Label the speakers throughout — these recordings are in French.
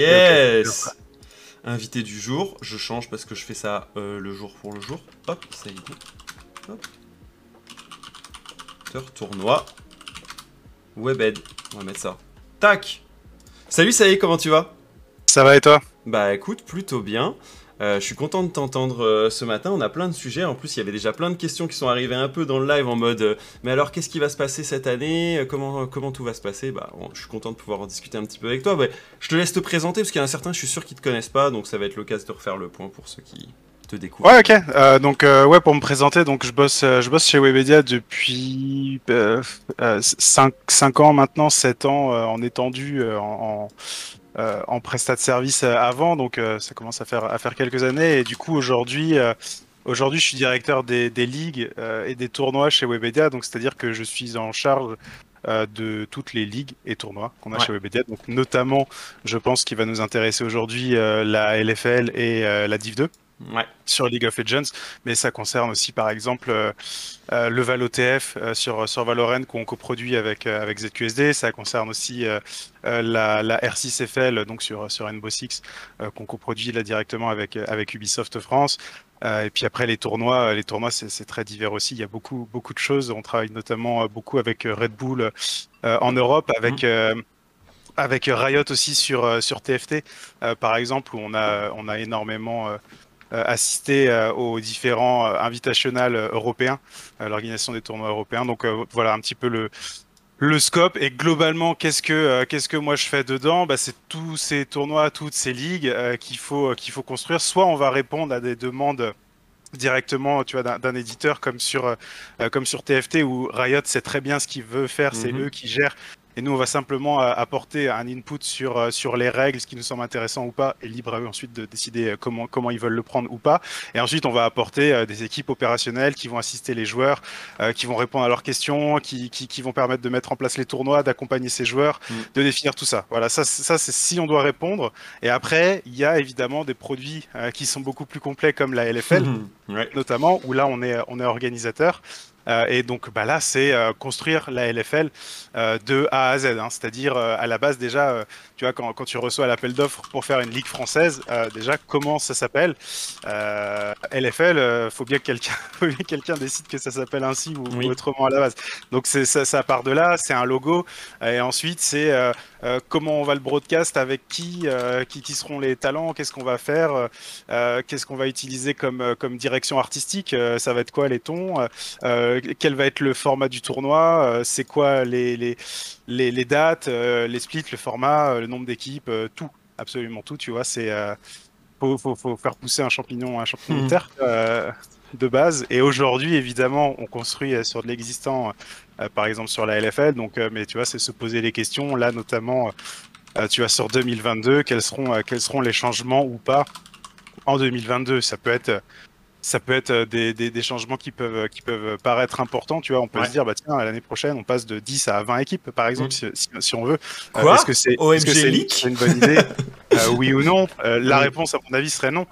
Speaker 1: Yes Invité du jour, je change parce que je fais ça euh, le jour pour le jour. Hop, ça y est. Hop. Tournoi. Webed. On va mettre ça. Tac Salut, ça y est, comment tu vas?
Speaker 2: Ça va et toi?
Speaker 1: Bah écoute, plutôt bien. Euh, je suis content de t'entendre euh, ce matin. On a plein de sujets. En plus, il y avait déjà plein de questions qui sont arrivées un peu dans le live en mode euh, Mais alors, qu'est-ce qui va se passer cette année? Comment, comment tout va se passer? Bah, Je suis content de pouvoir en discuter un petit peu avec toi. je te laisse te présenter parce qu'il y en a certains, je suis sûr, qui te connaissent pas. Donc, ça va être l'occasion de refaire le point pour ceux qui te découvrent.
Speaker 2: Ouais, ok. donc, ouais, pour me présenter, donc, je, bosse, je bosse chez Webedia depuis 5, 5, ans maintenant, 7 ans en étendu en euh, en prestat de service euh, avant, donc euh, ça commence à faire, à faire quelques années. Et du coup, aujourd'hui, aujourd'hui je suis directeur des, ligues et des tournois chez Webedia, donc c'est-à-dire que je suis en charge de toutes les ligues et tournois qu'on a chez Webedia. Donc notamment, je pense qu'il va nous intéresser aujourd'hui la LFL et la Div 2 sur League of Legends, mais ça concerne aussi par exemple euh, euh, le Val OTF euh, sur, sur Valorant qu'on coproduit avec, avec ZQSD, ça concerne aussi la, la, R6FL donc sur, sur Rainbow Six qu'on coproduit là directement avec, avec Ubisoft France. et puis après les tournois, les tournois c'est très divers aussi, il y a beaucoup, beaucoup de choses, on travaille notamment beaucoup avec Red Bull en Europe, avec... Mhm. avec Riot aussi sur, sur TFT, par exemple, où on a, on a énormément assister euh, aux différents euh, invitationnels européens, l'organisation des tournois européens. Donc voilà un petit peu le, le scope et globalement qu'est-ce que qu'est-ce que moi je fais dedans? Bah, c'est tous ces tournois toutes ces ligues qu'il faut qu'il faut construire soit on va répondre à des demandes directement tu vois d'un éditeur comme sur comme sur TFT où Riot sait très bien ce qu'il veut faire c'est mhm. eux qui gèrent et nous, on va simplement euh, apporter un input sur, euh, sur les règles, ce qui nous semble intéressant ou pas, et libre à eux ensuite de décider euh, comment, comment ils veulent le prendre ou pas. Et ensuite, on va apporter des équipes opérationnelles qui vont assister les joueurs, qui vont répondre à leurs questions, qui, qui, qui, vont permettre de mettre en place les tournois, d'accompagner ces joueurs, mm. de définir tout ça. Voilà, ça, ça c'est si on doit répondre. Et après, il y a évidemment des produits qui sont beaucoup plus complets comme la LFL, notamment, où là, on est, on est organisateur. Euh, et donc bah là, c'est euh, construire la LFL euh, de A à Z, hein. c'est-à-dire à la base déjà, tu vois, quand, quand tu reçois l'appel d'offres pour faire une ligue française, déjà comment ça s'appelle? LFL, faut bien que quelqu'un, décide que ça s'appelle ainsi ou, autrement à la base. Donc ça, ça, part de là, c'est un logo, et ensuite c'est comment on va le broadcast, avec qui, qui, qui seront les talents, qu'est-ce qu'on va faire, qu'est-ce qu'on va utiliser comme comme direction artistique, ça va être quoi les tons euh, quel va être le format du tournoi, euh, c'est quoi les, les, les, dates, euh, les splits, le format, le nombre d'équipes, tout, absolument tout, tu vois, c'est faut, faut, faut, faire pousser un champignon, un champignon de hmm. terre de base. Et aujourd'hui, évidemment, on construit sur de l'existant, par exemple sur la LFL. Donc, mais tu vois, c'est se poser les questions. Là, notamment, tu vois, sur 2022, quels seront, quels seront les changements ou pas en 2022 Ça peut être ça peut être euh, des, des, changements qui peuvent, qui peuvent paraître importants. Tu vois, on peut se dire, bah tiens, l'année prochaine, on passe de 10 à 20 équipes, par exemple, mm. si, si, on veut.
Speaker 1: Euh, Quoi
Speaker 2: Est-ce que c'est
Speaker 1: est
Speaker 2: une bonne idée? Oui ou non La réponse, à mon avis, serait non.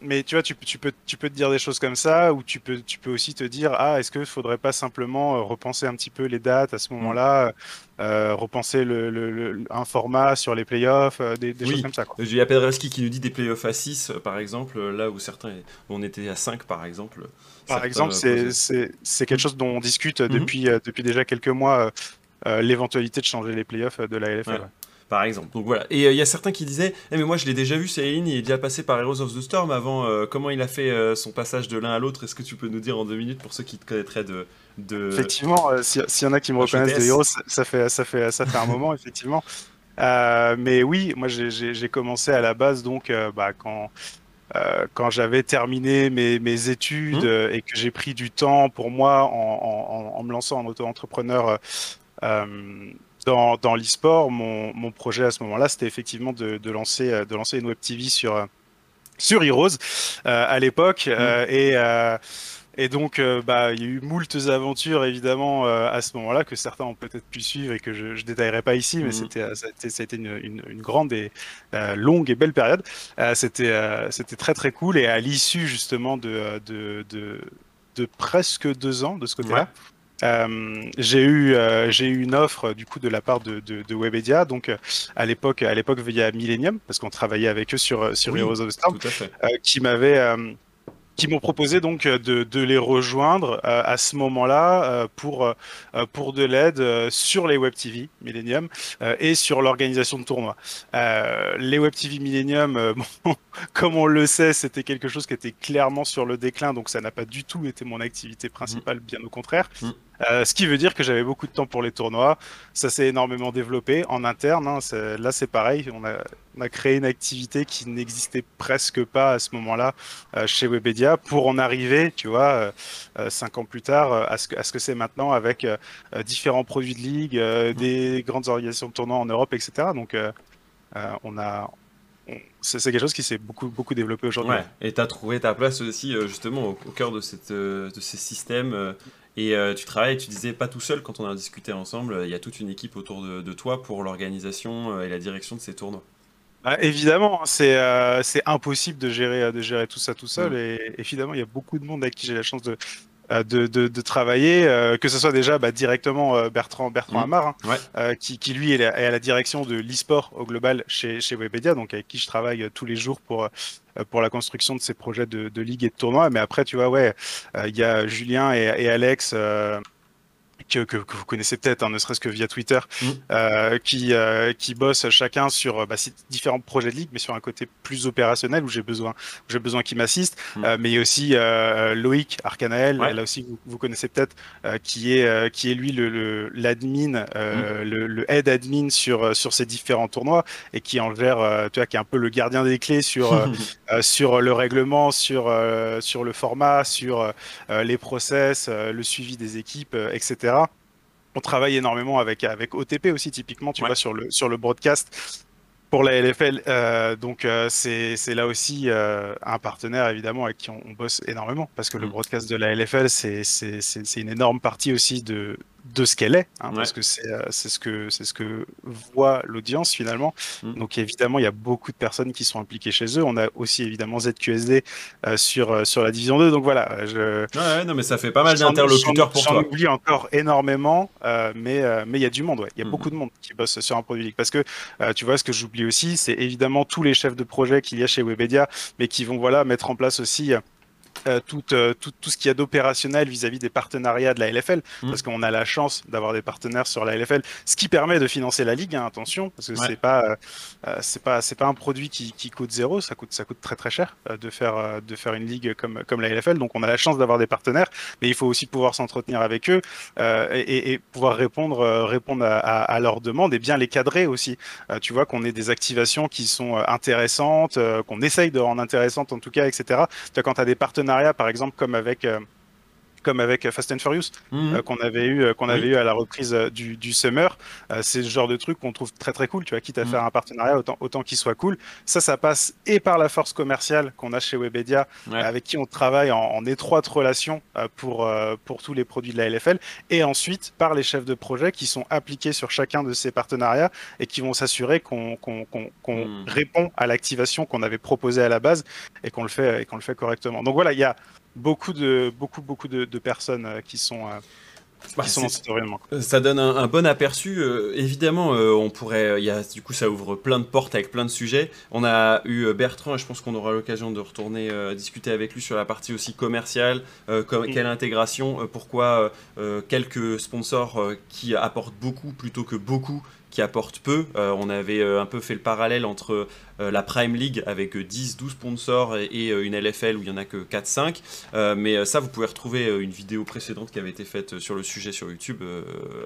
Speaker 2: mais tu vois, tu, tu, peux, tu peux te dire des choses comme ça, ou tu peux, tu peux aussi te dire, ah, est-ce qu'il ne faudrait pas simplement repenser un petit peu les dates à ce moment-là euh, repenser le, un format sur les playoffs, euh, des, choses comme ça.
Speaker 1: Il y a Pedreski qui nous dit des playoffs à 6, euh, par exemple, là où certains, on était à 5, par exemple.
Speaker 2: Par exemple, c'est quelque chose dont on discute mhm. depuis, depuis déjà quelques mois, l'éventualité de changer les playoffs de la LFL
Speaker 1: par exemple. Donc voilà. Et il y a certains qui disaient eh, mais moi je l'ai déjà vu, Céline, il est déjà passé par Heroes of the Storm avant. comment il a fait son passage de l'un à l'autre? Est-ce que tu peux nous dire en deux minutes pour ceux qui te connaîtraient de,
Speaker 2: Effectivement, euh, s'il y en a qui me reconnaissent de Heroes, ça fait, ça, fait, ça fait un moment, effectivement. Euh, mais oui, moi j'ai commencé à la base donc euh, bah, quand, quand j'avais terminé mes, mes études mmh. et que j'ai pris du temps pour moi en, en, me lançant en auto-entrepreneur dans, dans l'e-sport, mon, mon, projet à ce moment-là, c'était effectivement de, de, lancer, de lancer une web TV sur, sur Heroes à l'époque. Mmh. et et donc, euh, bah, il y a eu moultes aventures, évidemment, euh, à ce moment-là, que certains ont peut-être pu suivre et que je ne détaillerai pas ici, mais mhm. c'était, ça, a été, une, une, grande et euh, longue et belle période. c'était, c'était très, très cool. Et à l'issue, justement, de, de, de, de presque deux ans de ce côté-là, j'ai eu j'ai eu une offre du coup de la part de, de, Webedia, donc à l'époque à l'époque via Millennium parce qu'on travaillait avec eux sur sur Heroes of the Storm, qui m'avait qui m'ont proposé donc euh, de, de les rejoindre euh, à ce moment-là euh, pour, pour de l'aide sur les Web TV Millennium et sur l'organisation de tournois. les Web TV Millennium, comme on le sait, c'était quelque chose qui était clairement sur le déclin, donc ça n'a pas du tout été mon activité principale, mmh. bien au contraire. Euh, ce qui veut dire que j'avais beaucoup de temps pour les tournois. Ça s'est énormément développé en interne. Hein. Là, c'est pareil. On a, on a, créé une activité qui n'existait presque pas à ce moment-là euh, chez Webedia pour en arriver, tu vois, euh, cinq ans plus tard, à ce que, c'est maintenant avec différents produits de ligue, mmh. des grandes organisations de tournois en Europe, etc. Donc, on a, c'est quelque chose qui s'est beaucoup, beaucoup développé aujourd'hui. Ouais.
Speaker 1: Et tu as trouvé ta place aussi justement au, cœur de, cette, de ces systèmes et euh, tu travailles, tu disais pas tout seul quand on a discuté ensemble, il y a toute une équipe autour de, toi pour l'organisation euh, et la direction de ces tournois.
Speaker 2: Bah, évidemment, hein, euh, c'est impossible de gérer, de gérer tout ça tout seul. Mm. Et évidemment, il y a beaucoup de monde avec qui j'ai la chance de, de, de, de, travailler, euh, que ce soit déjà bah, directement euh, Bertrand, Bertrand mmh. Amar, hein, qui, qui, lui est, à la direction de l'e-sport au global chez, chez Webedia, donc avec qui je travaille tous les jours pour pour la construction de ces projets de, de ligue et de tournoi. Mais après, tu vois, ouais, il y a Julien et, et Alex que, que, vous connaissez peut-être, hein, ne serait-ce que via Twitter, mm. euh, qui, euh, qui bossent chacun sur bah, différents projets de ligue, mais sur un côté plus opérationnel où j'ai besoin, j'ai besoin qu'ils m'assistent. Mm. Euh, mais il y a aussi euh, Loïc Arcanael, là aussi vous, vous connaissez peut-être, euh, qui est qui est lui le l'admin, le, mm. le, le, head admin sur sur ces différents tournois et qui en gère, tu vois, qui est un peu le gardien des clés sur sur le règlement, sur sur le format, sur les process, le suivi des équipes, etc on travaille énormément avec, avec OTP aussi, typiquement, tu vois, sur le, sur le broadcast pour la LFL. Euh, donc, euh, c'est là aussi euh, un partenaire, évidemment, avec qui on, bosse énormément, parce que le mm. broadcast de la LFL, c'est une énorme partie aussi de, de ce qu'elle est, hein, parce que euh, c'est ce que c'est ce que voit l'audience finalement. Mm. Donc évidemment, il y a beaucoup de personnes qui sont impliquées chez eux. On a aussi évidemment ZQSD euh, sur euh, sur la division 2. Donc voilà, je
Speaker 1: ouais, non mais ça fait pas mal d'interlocuteurs pour toi.
Speaker 2: J'en oublie encore énormément, mais mais il y a du monde. Ouais. Il y a mm. beaucoup de monde qui bosse sur un produit parce que tu vois ce que j'oublie aussi, c'est évidemment tous les chefs de projet qu'il y a chez Webedia, mais qui vont voilà mettre en place aussi euh, tout, euh, tout, tout, ce qu'il y a d'opérationnel vis-à-vis des partenariats de la LFL, mmh. parce qu'on a la chance d'avoir des partenaires sur la LFL, ce qui permet de financer la ligue. Hein, attention, parce que c'est pas euh, c'est pas c'est pas un produit qui, qui, coûte zéro, ça coûte ça coûte très très cher de faire de faire une ligue comme comme la LFL. Donc on a la chance d'avoir des partenaires, mais il faut aussi pouvoir s'entretenir avec eux et, et, pouvoir répondre répondre à, à, leurs demandes et bien les cadrer aussi. tu vois qu'on ait des activations qui sont intéressantes, qu'on essaye de rendre intéressantes en tout cas, etc. Tu vois, quand tu as des partenaires par exemple, comme avec euh, comme avec Fast and Furious mhm. euh, qu'on avait eu euh, qu'on avait eu à la reprise du, du Summer c'est ce genre de truc qu'on trouve très très cool tu vois quitte à mhm. faire un partenariat autant autant qu'il soit cool ça ça passe et par la force commerciale qu'on a chez Webedia avec qui on travaille en, étroite relation pour pour tous les produits de la LFL et ensuite par les chefs de projet qui sont appliqués sur chacun de ces partenariats et qui vont s'assurer qu'on qu'on qu'on mhm. répond à l'activation qu'on avait proposée à la base et qu'on le fait et qu'on le fait correctement donc voilà il y a beaucoup de, beaucoup, beaucoup de, personnes euh, qui sont. Euh, bah,
Speaker 1: euh, ça donne un, bon aperçu. évidemment, on pourrait, y a, du coup, ça ouvre plein de portes avec plein de sujets. On a eu Bertrand, et je pense qu'on aura l'occasion de retourner discuter avec lui sur la partie aussi commerciale, mm. quelle intégration, pourquoi quelques sponsors qui apportent beaucoup plutôt que beaucoup qui apportent peu. on avait un peu fait le parallèle entre euh, la Prime League avec 10, 12 sponsors et, euh, une LFL où il n'y en a que 4, 5. Euh, mais ça, vous pouvez retrouver une vidéo précédente qui avait été faite sur le sujet sur YouTube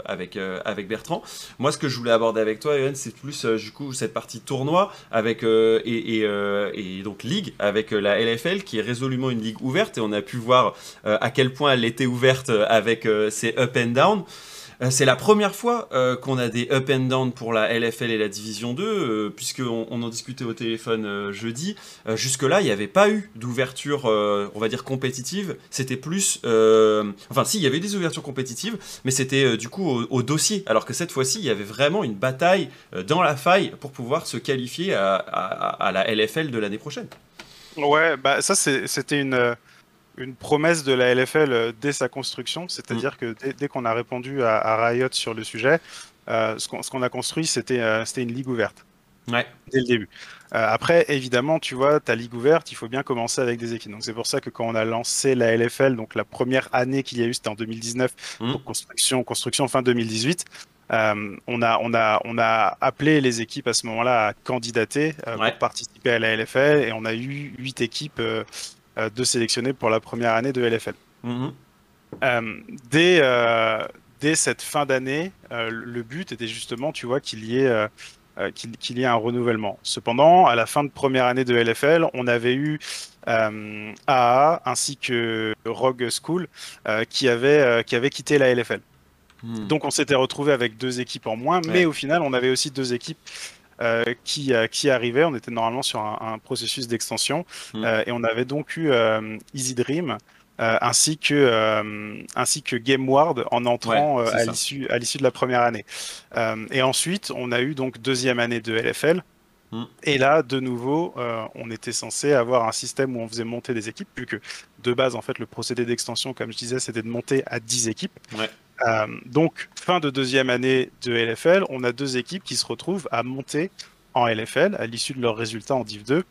Speaker 1: avec, avec Bertrand. Moi, ce que je voulais aborder avec toi, Evan, c'est plus du coup cette partie tournoi avec, et, et, donc ligue avec la LFL qui est résolument une ligue ouverte et on a pu voir à quel point elle était ouverte avec ses up and down. Euh, c'est la première fois euh, qu'on a des up and down pour la LFL et la Division 2, euh, puisqu'on on en discutait au téléphone jeudi. Jusque-là, il n'y avait pas eu d'ouverture, on va dire, compétitive. C'était plus... Enfin, si, il y avait des ouvertures compétitives, mais c'était du coup au, dossier. Alors que cette fois-ci, il y avait vraiment une bataille dans la faille pour pouvoir se qualifier à, à la LFL de l'année prochaine.
Speaker 2: Ouais, bah ça, c'était une une promesse de la LFL dès sa construction, c'est-à-dire mm. que dès, qu'on a répondu à, Riot sur le sujet, ce qu'on a construit, c'était une ligue ouverte.
Speaker 1: Ouais.
Speaker 2: Dès le début. après, évidemment, tu vois, ta ligue ouverte, il faut bien commencer avec des équipes. Donc c'est pour ça que quand on a lancé la LFL, donc la première année qu'il y a eu, c'était en 2019, mm. donc construction, construction fin 2018. Euh, on, a, on, a, on a appelé les équipes à ce moment-là à candidater euh, pour participer à la LFL et on a eu huit équipes euh, de sélectionner pour la première année de LFL.
Speaker 1: Mhm.
Speaker 2: dès, dès cette fin d'année, le but était justement, tu vois, qu'il y ait qu'il y ait un renouvellement. Cependant, à la fin de première année de LFL, on avait eu euh, AA ainsi que Rogue School qui, avait, qui avait quitté la LFL. Hmm. Donc on s'était retrouvé avec deux équipes en moins, mais au final on avait aussi deux équipes euh, qui, euh, qui arrivaient. On était normalement sur un, processus d'extension hmm. euh, et on avait donc eu Easy Dream ainsi que ainsi que GameWard en entrant à l'issue à l'issue de la première année. et ensuite on a eu donc deuxième année de LFL. Hmm. Et là, de nouveau, on était censé avoir un système où on faisait monter des équipes, puisque de base, en fait, le procédé d'extension, comme je disais, c'était de monter à 10 équipes.
Speaker 1: Ouais.
Speaker 2: Euh, donc, fin de deuxième année de LFL, on a deux équipes qui se retrouvent à monter en LFL à l'issue de leurs résultats en Div 2.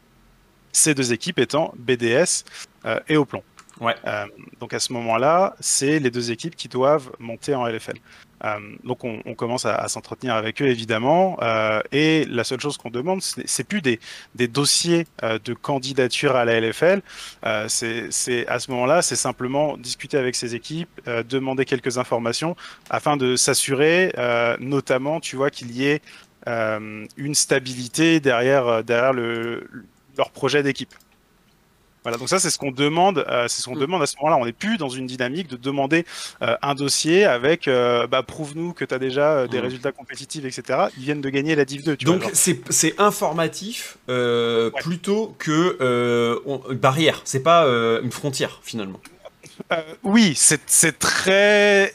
Speaker 2: Ces deux équipes étant BDS euh, et Oplon.
Speaker 1: Ouais.
Speaker 2: Euh, donc à ce moment-là, c'est les deux équipes qui doivent monter en LFL. Euh, donc on, commence à, s'entretenir avec eux évidemment, euh, et la seule chose qu'on demande, c'est plus des, dossiers de candidature à la LFL. c'est à ce moment-là, c'est simplement discuter avec ces équipes, demander quelques informations afin de s'assurer, notamment, tu vois, qu'il y ait une stabilité derrière derrière le, leur projet d'équipe. Voilà, donc ça c'est ce qu'on demande, euh, c'est ce qu'on mm. demande à ce moment-là. On n'est plus dans une dynamique de demander euh, un dossier avec euh, bah, prouve-nous que tu as déjà des mm. résultats compétitifs, etc. Ils viennent de gagner la Div 2. Tu
Speaker 1: donc c'est informatif plutôt que barrière. C'est pas une frontière finalement.
Speaker 2: oui, c'est très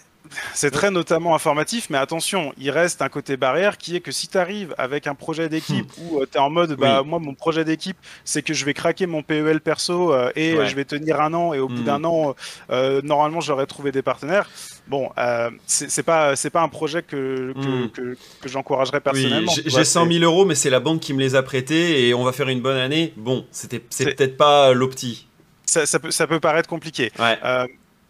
Speaker 2: c'est très notamment informatif, mais attention, il reste un côté barrière qui est que si tu arrives avec un projet d'équipe hmm. où euh, tu es en mode, bah, moi, mon projet d'équipe, c'est que je vais craquer mon PEL perso euh, et je vais tenir un an, et au bout hmm. d'un an, euh, normalement, j'aurais trouvé des partenaires. Bon, c'est pas, pas un projet que, que, hmm. j'encouragerais personnellement.
Speaker 1: J'ai 100 000 euros, mais c'est la banque qui me les a prêtés et on va faire une bonne année. Bon, c'est peut-être pas l'opti.
Speaker 2: Ça, ça, peut, ça peut paraître compliqué.
Speaker 1: Ouais.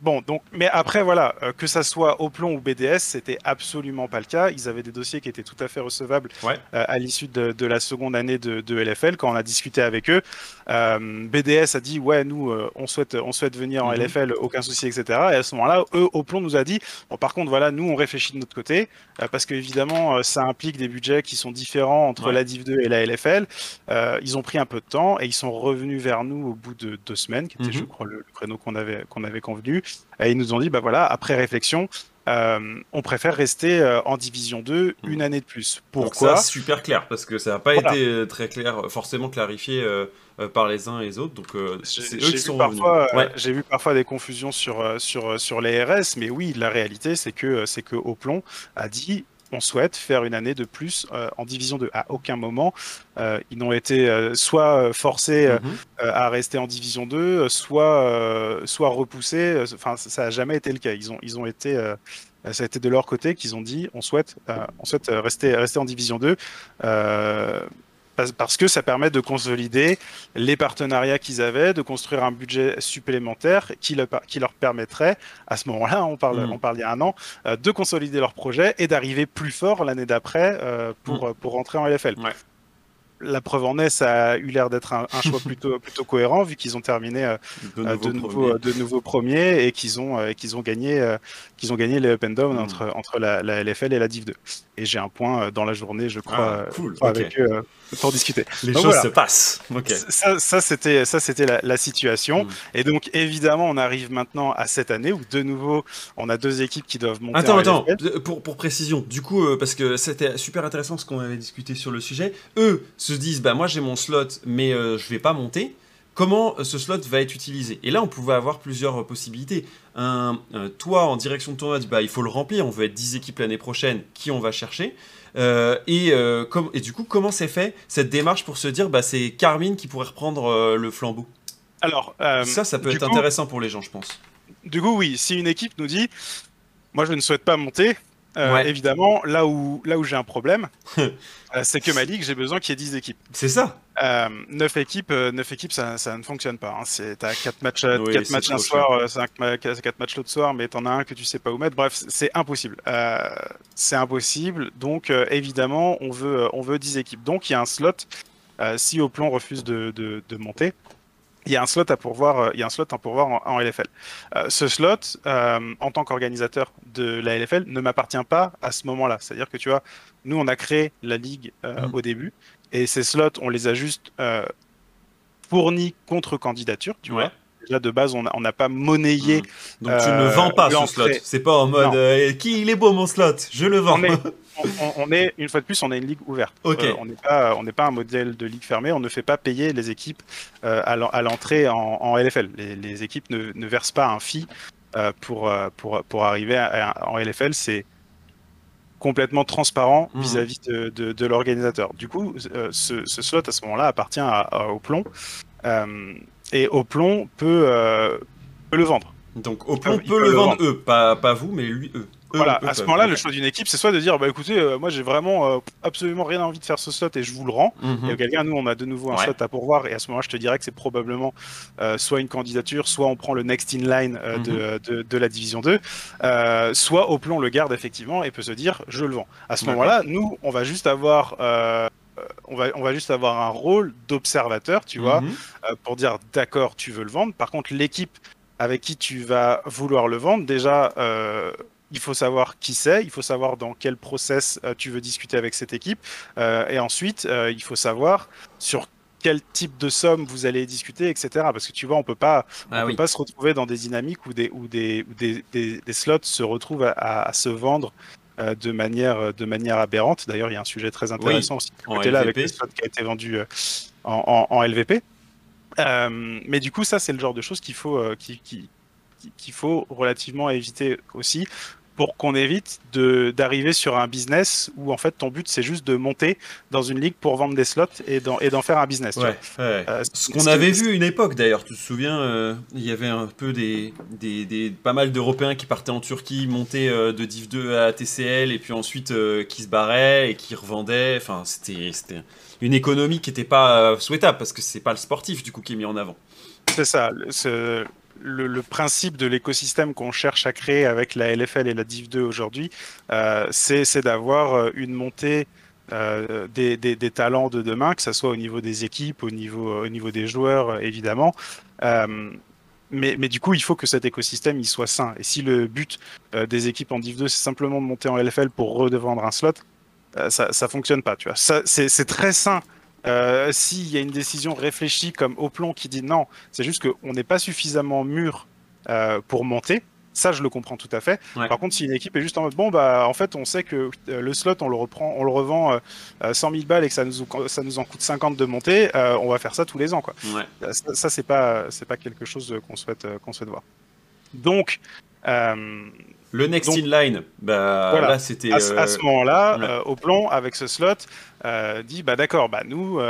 Speaker 2: Bon, donc, mais après, voilà, euh, que ça soit Oplon ou BDS, c'était absolument pas le cas. Ils avaient des dossiers qui étaient tout à fait recevables euh, à l'issue de, la seconde année de, LFL. Quand on a discuté avec eux, euh, BDS a dit Ouais, nous, on, souhaite, on souhaite venir en mhm. LFL, aucun souci, etc. Et à ce moment-là, eux, Oplon nous a dit Bon, par contre, voilà, nous, on réfléchit de notre côté, parce qu'évidemment, ça implique des budgets qui sont différents entre la Div 2 et la LFL. ils ont pris un peu de temps et ils sont revenus vers nous au bout de deux semaines, qui était, je mhm. crois, le, le créneau qu'on avait, qu'on avait convenu. Et ils nous ont dit, bah voilà, après réflexion, euh, on préfère rester euh, en division 2 hmm. une année de plus. Pourquoi
Speaker 1: Donc ça, super clair, parce que ça n'a pas été euh, très clair, forcément clarifié par les uns et les autres. Donc c'est eux qui sont
Speaker 2: parfois, J'ai vu parfois des confusions sur, sur, sur les RS, mais oui, la réalité, c'est que, c'est que Oplon a dit on souhaite faire une année de plus euh, en Division 2. À aucun moment, euh, ils n'ont été euh, soit forcés mhm. à rester en Division 2, soit, soit repoussés. Enfin, ça n'a jamais été le cas. Ils ont, ils ont été ça a été de leur côté qu'ils ont dit on souhaite, on souhaite rester, rester en Division 2 parce que ça permet de consolider les partenariats qu'ils avaient, de construire un budget supplémentaire qui, leur permettrait, à ce moment-là, on parle, mm. on parle il y a un an, euh, de consolider leur projet et d'arriver plus fort l'année d'après euh, pour, mm. pour rentrer en LFL la preuve en est, ça a eu l'air d'être un, choix plutôt, plutôt cohérent vu qu'ils ont terminé euh, de, euh, nouveaux, premiers et qu'ils ont, euh, qu'ils ont gagné, qu'ils ont gagné les up and down hmm. entre, entre la, LFL et la Div 2. Et j'ai un point dans la journée, je crois, ah, avec eux pour discuter.
Speaker 1: Les choses se passent.
Speaker 2: Ça, c'était, ça, c'était la, situation. Hmm. Et donc, évidemment, on arrive maintenant à cette année où de nouveau, on a deux équipes qui doivent monter.
Speaker 1: Attends, attends. Pour, pour précision, du coup, parce que c'était super intéressant ce qu'on avait discuté sur le sujet. Eux, se disent bah moi j'ai mon slot mais euh, je vais pas monter comment euh, ce slot va être utilisé? Et là on pouvait avoir plusieurs euh, possibilités un, toi en direction de tournoi bah il faut le remplir on veut être 10 équipes l'année prochaine qui on va chercher? Et, comme, et du coup comment c'est fait cette démarche pour se dire bah c'est Carmine qui pourrait reprendre le flambeau?
Speaker 2: Alors,
Speaker 1: ça, ça peut être intéressant pour les gens, je pense.
Speaker 2: Du coup, oui, si une équipe nous dit, moi je ne souhaite pas monter, euh, évidemment, là où, là où j'ai un problème, euh, c'est que ma ligue, j'ai besoin qu'il y ait 10 équipes.
Speaker 1: C'est ça.
Speaker 2: Euh, 9 équipes, 9 équipes ça, ça, ne fonctionne pas. Hein. T'as 4 matchs, oui, 4 matchs un soir, 5, 4 matchs l'autre soir, mais t'en as un que tu sais pas où mettre. Bref, c'est impossible. c'est impossible. Donc, évidemment, on veut, on veut 10 équipes. Donc, il y a un slot. si Oplon refuse de, de, de monter, il y a un slot à pourvoir, euh, il y a un slot à pourvoir en, LFL. Euh, ce slot, euh, en tant qu'organisateur de la LFL, ne m'appartient pas à ce moment-là. C'est-à-dire que tu vois, nous on a créé la ligue mm. au début et ces slots, on les a juste fournis contre candidature, tu vois. Là, de base, on n'a pas monnayé.
Speaker 1: Mm. Donc, tu ne vends pas ce slot. C'est pas en mode qui il est beau mon slot, je le vends.
Speaker 2: on, est, une fois de plus, on est une ligue ouverte.
Speaker 1: Euh,
Speaker 2: on n'est pas, on n'est pas un modèle de ligue fermée. On ne fait pas payer les équipes euh, à l'entrée en, LFL. Les, équipes ne, versent pas un fee euh, pour, pour, pour arriver en LFL. C'est complètement transparent mmh. vis-à-vis de, l'organisateur. Du coup, ce, slot à ce moment-là appartient au plomb et au plomb peut, peut le vendre.
Speaker 1: Donc Oplon peut, le vendre, eux, pas, pas vous, mais lui, eux.
Speaker 2: Voilà, à ce moment-là, le choix d'une équipe, c'est soit de dire, bah écoutez, euh, moi j'ai vraiment euh, absolument rien envie de faire ce slot et je vous le rends. Mhm. Et quelqu'un, nous, on a de nouveau un slot à pourvoir. Et à ce moment-là, je te dirais que c'est probablement euh, soit une candidature, soit on prend le next in line mhm. de, de, la division 2, soit au plan le garde effectivement et peut se dire, je le vends. À ce moment-là, nous, on va juste avoir on va, on va juste avoir un rôle d'observateur, tu vois, mhm. pour dire d'accord, tu veux le vendre. Par contre, l'équipe avec qui tu vas vouloir le vendre, déjà, il faut savoir qui c'est, il faut savoir dans quel process euh, tu veux discuter avec cette équipe, euh, et ensuite euh, il faut savoir sur quel type de somme vous allez discuter, etc. Parce que tu vois, on peut pas, on ah peut pas se retrouver dans des dynamiques où des, où des, des, des, slots se retrouvent à, se vendre de manière, de manière aberrante. D'ailleurs, il y a un sujet très intéressant aussi côté là avec les slots qui a été vendu en, en, LVP. mais du coup, ça, c'est le genre de choses qu'il faut, qui, qui, qu'il faut relativement éviter aussi pour qu'on évite d'arriver sur un business où en fait ton but c'est juste de monter dans une ligue pour vendre des slots et d'en faire un business.
Speaker 1: Ouais, euh, ce qu'on avait vu une époque d'ailleurs, tu te souviens, euh, il y avait un peu des, des, des pas mal d'Européens qui partaient en Turquie, montaient euh, de Div 2 à TCL et puis ensuite qui se barraient et qui revendaient. Enfin, c'était une économie qui n'était pas souhaitable parce que c'est pas le sportif du coup qui est mis en avant.
Speaker 2: C'est ça. Le, principe de l'écosystème qu'on cherche à créer avec la LFL et la Div 2 aujourd'hui, euh, c'est d'avoir euh, une montée euh, des, talents de demain, que ce soit au niveau des équipes, au niveau, au niveau des joueurs, évidemment. mais, du coup, il faut que cet écosystème il soit sain. Et si le but des équipes en Div 2, c'est simplement de monter en LFL pour redevendre un slot, ça ne fonctionne pas. Tu. C'est très sain euh, s'il y a une décision réfléchie comme Oplon qui dit non, c'est juste qu'on n'est pas suffisamment mûr euh, pour monter. Ça, je le comprends tout à fait. Par contre, si une équipe est juste en mode bon, bah, en fait, on sait que euh, le slot, on le reprend, on le revend 100 000 balles et que ça nous, ça nous en coûte 50 de monter, on va faire ça tous les ans, quoi. Ça, ça c'est pas, pas quelque chose qu'on souhaite, qu'on souhaite voir. Donc,
Speaker 1: le next in line, bah, là c'était. À,
Speaker 2: ce euh, moment-là, euh, au plan, avec ce slot, euh, dit bah d'accord, bah nous,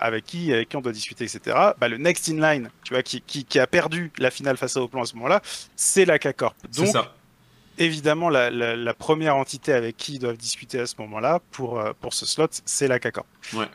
Speaker 2: avec qui, avec qui on doit discuter, etc. Bah, le next in line, tu vois, qui, qui, a perdu la finale face à plan à ce moment-là, c'est la K-Corp. Donc, ça. évidemment, la, la, première entité avec qui ils doivent discuter à ce moment-là pour, pour ce slot, c'est la K-Corp.
Speaker 1: Ouais.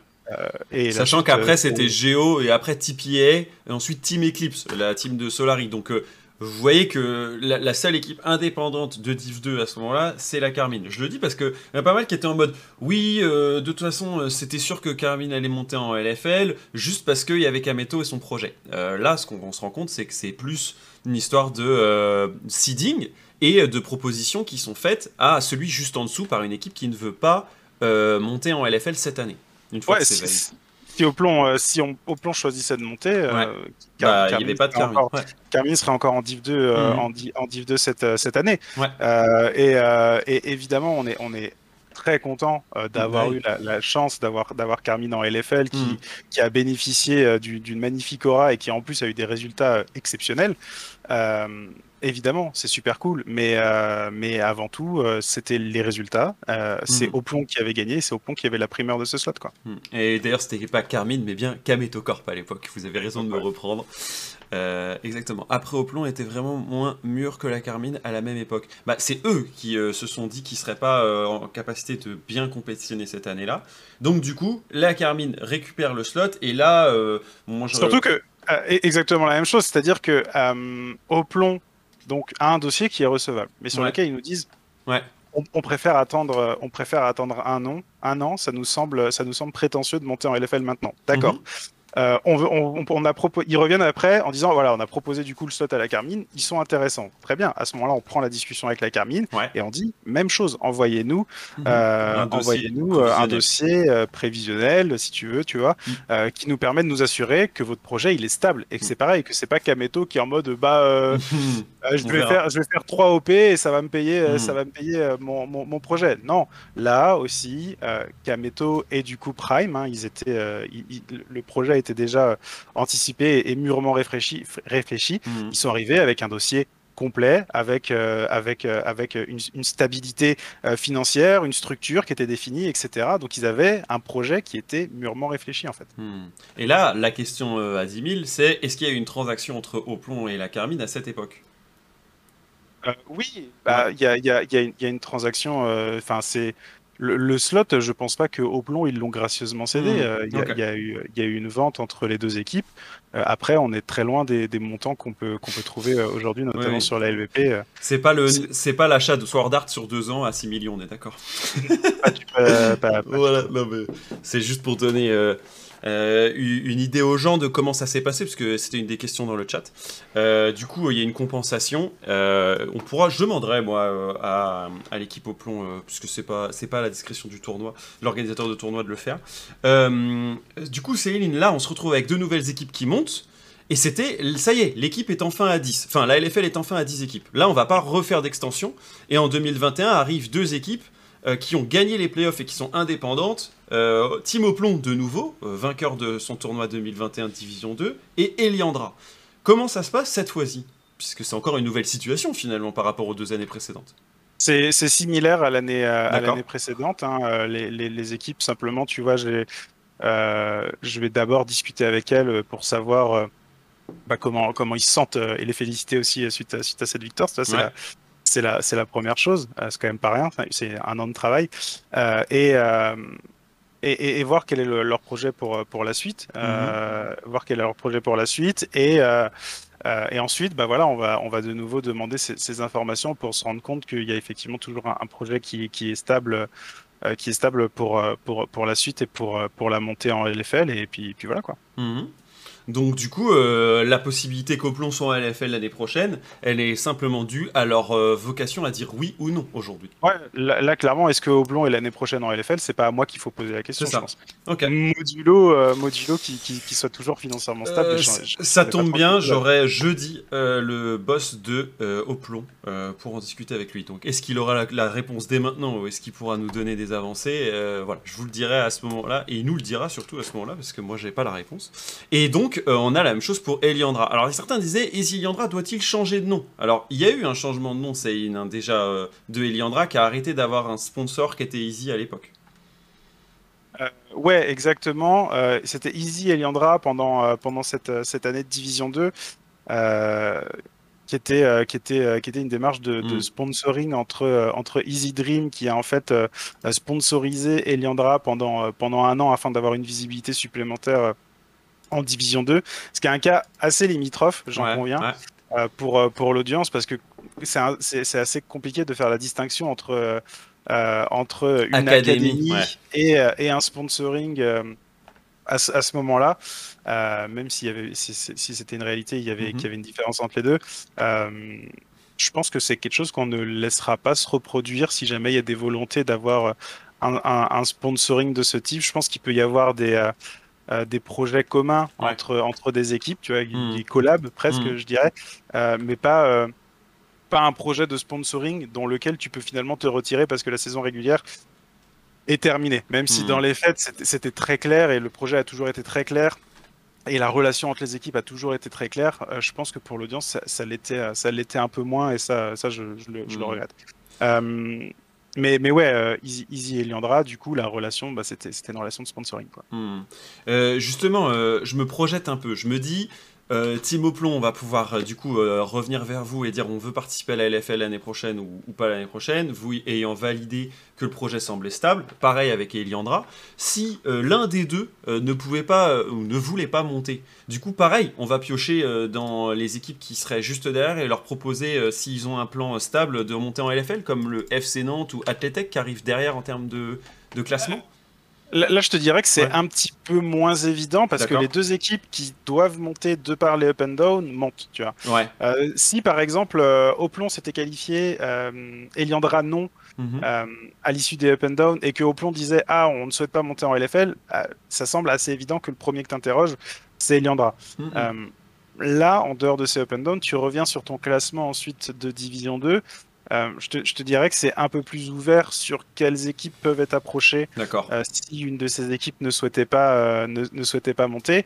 Speaker 1: et Sachant qu'après c'était Geo et après TPA et ensuite Team Eclipse, la team de Solari. Donc vous voyez que la, seule équipe indépendante de Div 2 à ce moment-là, c'est la Carmine. Je le dis parce qu'il y a pas mal qui étaient en mode oui, euh, de toute façon, euh, c'était sûr que Carmine allait monter en LFL juste parce qu'il y avait Kameto et son projet. Euh, là, ce qu'on se rend compte, c'est que c'est plus une histoire de seeding et de propositions qui sont faites à celui juste en dessous par une équipe qui ne veut pas monter en LFL cette année.
Speaker 2: Une fois que c'est validé si Oplon, euh, si on, Oplon choisissait de monter, euh,
Speaker 1: bah, il n'y avait pas de Carmine.
Speaker 2: Carmine serait encore en Div 2, euh, mhm. en, Div 2 cette, cette année. Et, et, évidemment, on est, on est très content d'avoir eu la, chance d'avoir d'avoir Carmine en LFL qui, mhm. qui a bénéficié d'une magnifique aura et qui en plus a eu des résultats exceptionnels. Évidemment, c'est super cool, mais, euh, mais avant tout, euh, c'était les résultats. Euh, c'est Oplon qui avait gagné, c'est Oplon qui avait la primeur de ce slot. Quoi.
Speaker 1: Hmm. Et d'ailleurs, c'était pas Carmine, mais bien Kameto Corp à l'époque. Vous avez raison de me reprendre. exactement. Après, Oplon était vraiment moins mûr que la Carmine à la même époque. Bah, c'est eux qui se sont dit qu'ils seraient pas en capacité de bien compétitionner cette année-là. Donc, du coup, la Carmine récupère le slot, et là,
Speaker 2: moi, Surtout que. exactement la même chose, c'est-à-dire que Oplon donc un dossier qui est recevable, mais sur lequel ils nous disent
Speaker 1: ouais.
Speaker 2: on, préfère attendre, on préfère attendre un an, un an, ça nous semble, ça nous semble prétentieux de monter en LFL maintenant. D'accord. Mhm. Euh, on, on, on, a ils reviennent après en disant voilà, on a proposé du coup le slot à la Carmine, ils sont intéressants. Très bien. À ce moment-là, on prend la discussion avec la Carmine et on dit même chose. Envoyez-nous, mhm. euh, envoyez-nous euh, un dossier prévisionnel, si tu veux, tu vois, mhm. qui nous permet de nous assurer que votre projet il est stable et que c'est pareil, que c'est pas Kameto qui est en mode bah je vais faire, je vais faire 3 OP et ça va me payer, ça va me payer mon, mon, projet. Non, là aussi, Kameto et du coup Prime, hein, ils étaient, le projet a été déjà anticipé et mûrement réfléchi. réfléchi. Mhm. Ils sont arrivés avec un dossier complet, avec, euh, avec, euh, avec une, stabilité euh, financière, une structure qui était définie, etc. Donc ils avaient un projet qui était mûrement réfléchi en fait.
Speaker 1: Mhm. Et là, la question à 10 000, c'est est-ce qu'il y a eu une transaction entre Oplon et la Carmine à cette époque?
Speaker 2: Oui, il y, a, y, a, y, a, une transaction. Enfin, c'est le, slot, je pense pas que Oplon ils l'ont gracieusement cédé. Hmm. Euh, il y, a eu une vente entre les deux équipes. Euh, après, on est très loin des, montants qu'on peut qu'on peut trouver euh, aujourd'hui, notamment sur la LVP.
Speaker 1: C'est pas le c'est pas l'achat de Sword Art sur deux ans à 6 millions, on est d'accord. voilà, c'est juste pour donner euh, une idée aux gens de comment ça s'est passé, parce que c'était une des questions dans le chat. Euh, du coup, il y a une compensation. Euh, on pourra, je demanderai moi à, l'équipe au plomb, puisque c'est pas c'est pas à la discrétion du tournoi, l'organisateur de tournoi de le faire. du coup, Céline, là, on se retrouve avec deux nouvelles équipes qui montent. Et c'était, ça y est, l'équipe est enfin à 10. Enfin, la LFL est enfin à 10 équipes. Là, on va pas refaire d'extension. Et en 2021 arrivent deux équipes qui ont gagné les playoffs et qui sont indépendantes euh, Timo Plomb, de nouveau, euh, vainqueur de son tournoi 2021 Division 2, et Eliandra. Comment ça se passe cette fois-ci? Puisque c'est encore une nouvelle situation finalement par rapport aux deux années précédentes.
Speaker 2: C'est similaire à l'année précédente. Hein. Euh, les, équipes, simplement, tu vois, je vais d'abord discuter avec elles pour savoir bah, comment, comment ils se sentent et les féliciter aussi suite à, suite à cette victoire. C'est la, la, première chose. c'est quand même pas rien. C'est un an de travail. et et, voir quel est leur projet pour, pour la suite, euh, mhm. voir quel est leur projet pour la suite, et, euh, euh, et ensuite, bah voilà, on va, on va de nouveau demander ces, informations pour se rendre compte qu'il y a effectivement toujours un, projet qui, qui, est stable, qui est stable pour, pour, pour la suite et pour, pour la montée en LFL, et puis, puis voilà quoi.
Speaker 1: Mhm. Donc du coup, euh, la possibilité qu'Oplon soit à LFL l'année prochaine, elle est simplement due à leur euh, vocation à dire oui ou non aujourd'hui.
Speaker 2: Ouais, là, clairement, est-ce que Oplon est l'année prochaine en LFL C'est pas à moi qu'il faut poser la question,
Speaker 1: ça.
Speaker 2: je pense.
Speaker 1: Modulo,
Speaker 2: euh, modulo qui, qui, soit toujours financièrement stable.
Speaker 1: ça tombe bien, j'aurai jeudi le boss de Oplon pour en discuter avec lui. Donc est-ce qu'il aura la, réponse dès maintenant ou est-ce qu'il pourra nous donner des avancées Voilà, je vous le dirai à ce moment-là et il nous le dira surtout à ce moment-là parce que moi j'ai pas la réponse. Et donc euh, on a la même chose pour Eliandra. Alors, certains disaient, Eliandra doit-il changer de nom? Alors, il y a eu un changement de nom, c'est hein, déjà, euh, de Eliandra qui a arrêté d'avoir un sponsor qui était Easy à l'époque.
Speaker 2: Euh, ouais, exactement. C'était Easy Eliandra pendant, pendant cette, cette année de Division 2. qui était, qui, était, qui était une démarche de, hmm. sponsoring entre, entre Easy Dream, qui a en fait sponsorisé Eliandra pendant, pendant un an afin d'avoir une visibilité supplémentaire en Division 2, ce qui est un cas assez limitrophe, j'en conviens, euh, pour, euh, pour l'audience, parce que c'est assez compliqué de faire la distinction entre, euh, entre une académie, et, et, un sponsoring à, ce moment-là, même s'il y avait, si, c'était une réalité, il y, avait, mm-hmm. qu'il y avait une différence entre les deux. je pense que c'est quelque chose qu'on ne laissera pas se reproduire si jamais il y a des volontés d'avoir un, un, sponsoring de ce type. Je pense qu'il peut y avoir des euh, des projets communs entre, entre des équipes, tu vois, mmh. des collabs presque, hmm. je dirais, euh, mais pas, euh, pas un projet de sponsoring dans lequel tu peux finalement te retirer parce que la saison régulière est terminée. Même si hmm. dans les faits, c'était très clair et le projet a toujours été très clair et la relation entre les équipes a toujours été très claire. je pense que pour l'audience, ça, l'était, ça l'était un peu moins, et ça, ça je, le, je le, hmm. regrette. Mais, mais ouais, Easy, et Liandra, du coup, la relation, bah, c'était, une relation de sponsoring. Quoi.
Speaker 1: Hmm. justement, je me projette un peu. Je me dis, euh, Timo on va pouvoir euh, du coup euh, revenir vers vous et dire on veut participer à la LFL l'année prochaine ou, pas l'année prochaine, vous ayant validé que le projet semblait stable. Pareil avec Eliandra. Si l'un des deux ne pouvait pas ou ne voulait pas monter, du coup pareil, on va piocher dans les équipes qui seraient juste derrière et leur proposer s'ils ont un plan stable de monter en LFL comme le FC Nantes ou Athletec qui arrive derrière en termes de classement.
Speaker 2: Là, je te dirais que c'est un petit peu moins évident parce que les deux équipes qui doivent monter de par les up and down montent, tu vois.
Speaker 1: Ouais.
Speaker 2: Euh, si par exemple euh, Oplon s'était qualifié, euh, Eliandra non mhm. à l'issue des up and down et que Oplon disait ah on ne souhaite pas monter en LFL, ça semble assez évident que le premier que t'interroges c'est Eliandra. Mhm. là, en dehors de ces up and down, tu reviens sur ton classement ensuite de Division 2 euh, je, te, dirais que c'est un peu plus ouvert sur quelles équipes peuvent être approchées euh, si une de ces équipes ne souhaitait pas, euh, ne, souhaitait pas monter.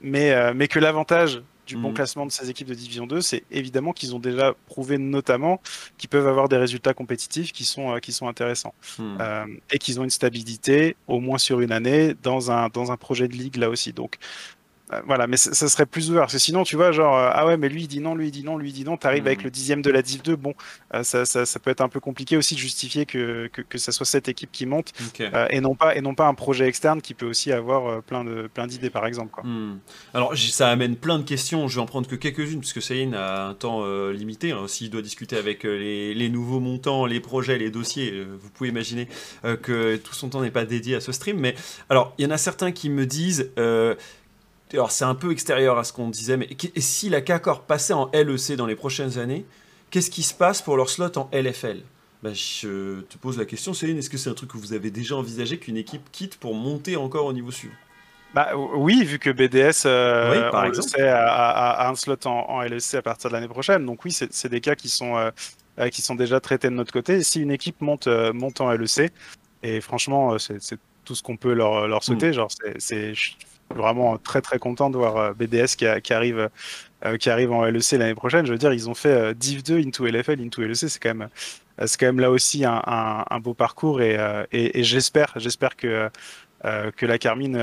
Speaker 2: mais, mais que l'avantage du bon mhm. classement de ces équipes de Division 2, c'est évidemment qu'ils ont déjà prouvé notamment qu'ils peuvent avoir des résultats compétitifs qui sont, qui sont intéressants. Mhm. et qu'ils ont une stabilité, au moins sur une année, dans un, dans un projet de ligue là aussi. Donc euh, voilà, mais ça serait plus ouvert. Parce que sinon, tu vois, genre, euh, ah ouais, mais lui il dit non, lui il dit non, lui il dit non. T'arrives avec hmm. le dixième de la Div 2. Bon, euh, ça, ça, ça, peut être un peu compliqué aussi de justifier que, que, que ça soit cette équipe qui monte et, non pas, et non pas un projet externe qui peut aussi avoir plein de plein d'idées, par exemple. Quoi.
Speaker 1: Hmm. Alors, ça amène plein de questions. Je vais en prendre que quelques-unes, puisque Céline a un temps limité. Hein. S'il doit discuter avec les, les, nouveaux montants, les projets, les dossiers, vous pouvez imaginer que tout son temps n'est pas dédié à ce stream. Mais alors, il y en a certains qui me disent alors c'est un peu extérieur à ce qu'on disait, mais si la CACOR passait en LEC dans les prochaines années, qu'est-ce qui se passe pour leur slot en LFL bah, Je te pose la question, Céline, est-ce que c'est un truc que vous avez déjà envisagé qu'une équipe quitte pour monter encore au niveau suivant?
Speaker 2: Bah, oui, vu que BDS euh, par exemple. A, un slot en, LEC à partir de l'année prochaine. Donc oui, c'est des cas qui sont, euh, qui sont déjà traités de notre côté. si une équipe monte, euh, monte en LEC, et franchement, c'est tout ce qu'on peut leur, leur souhaiter. Mm. Genre, c'est vraiment très très content de voir euh, BDS qui, arrive euh, qui en LEC l'année prochaine. Je veux dire, ils ont fait euh, Div 2 into LFL into LEC, c'est quand même c'est quand même là aussi un, beau parcours et, j'espère j'espère que que la Carmine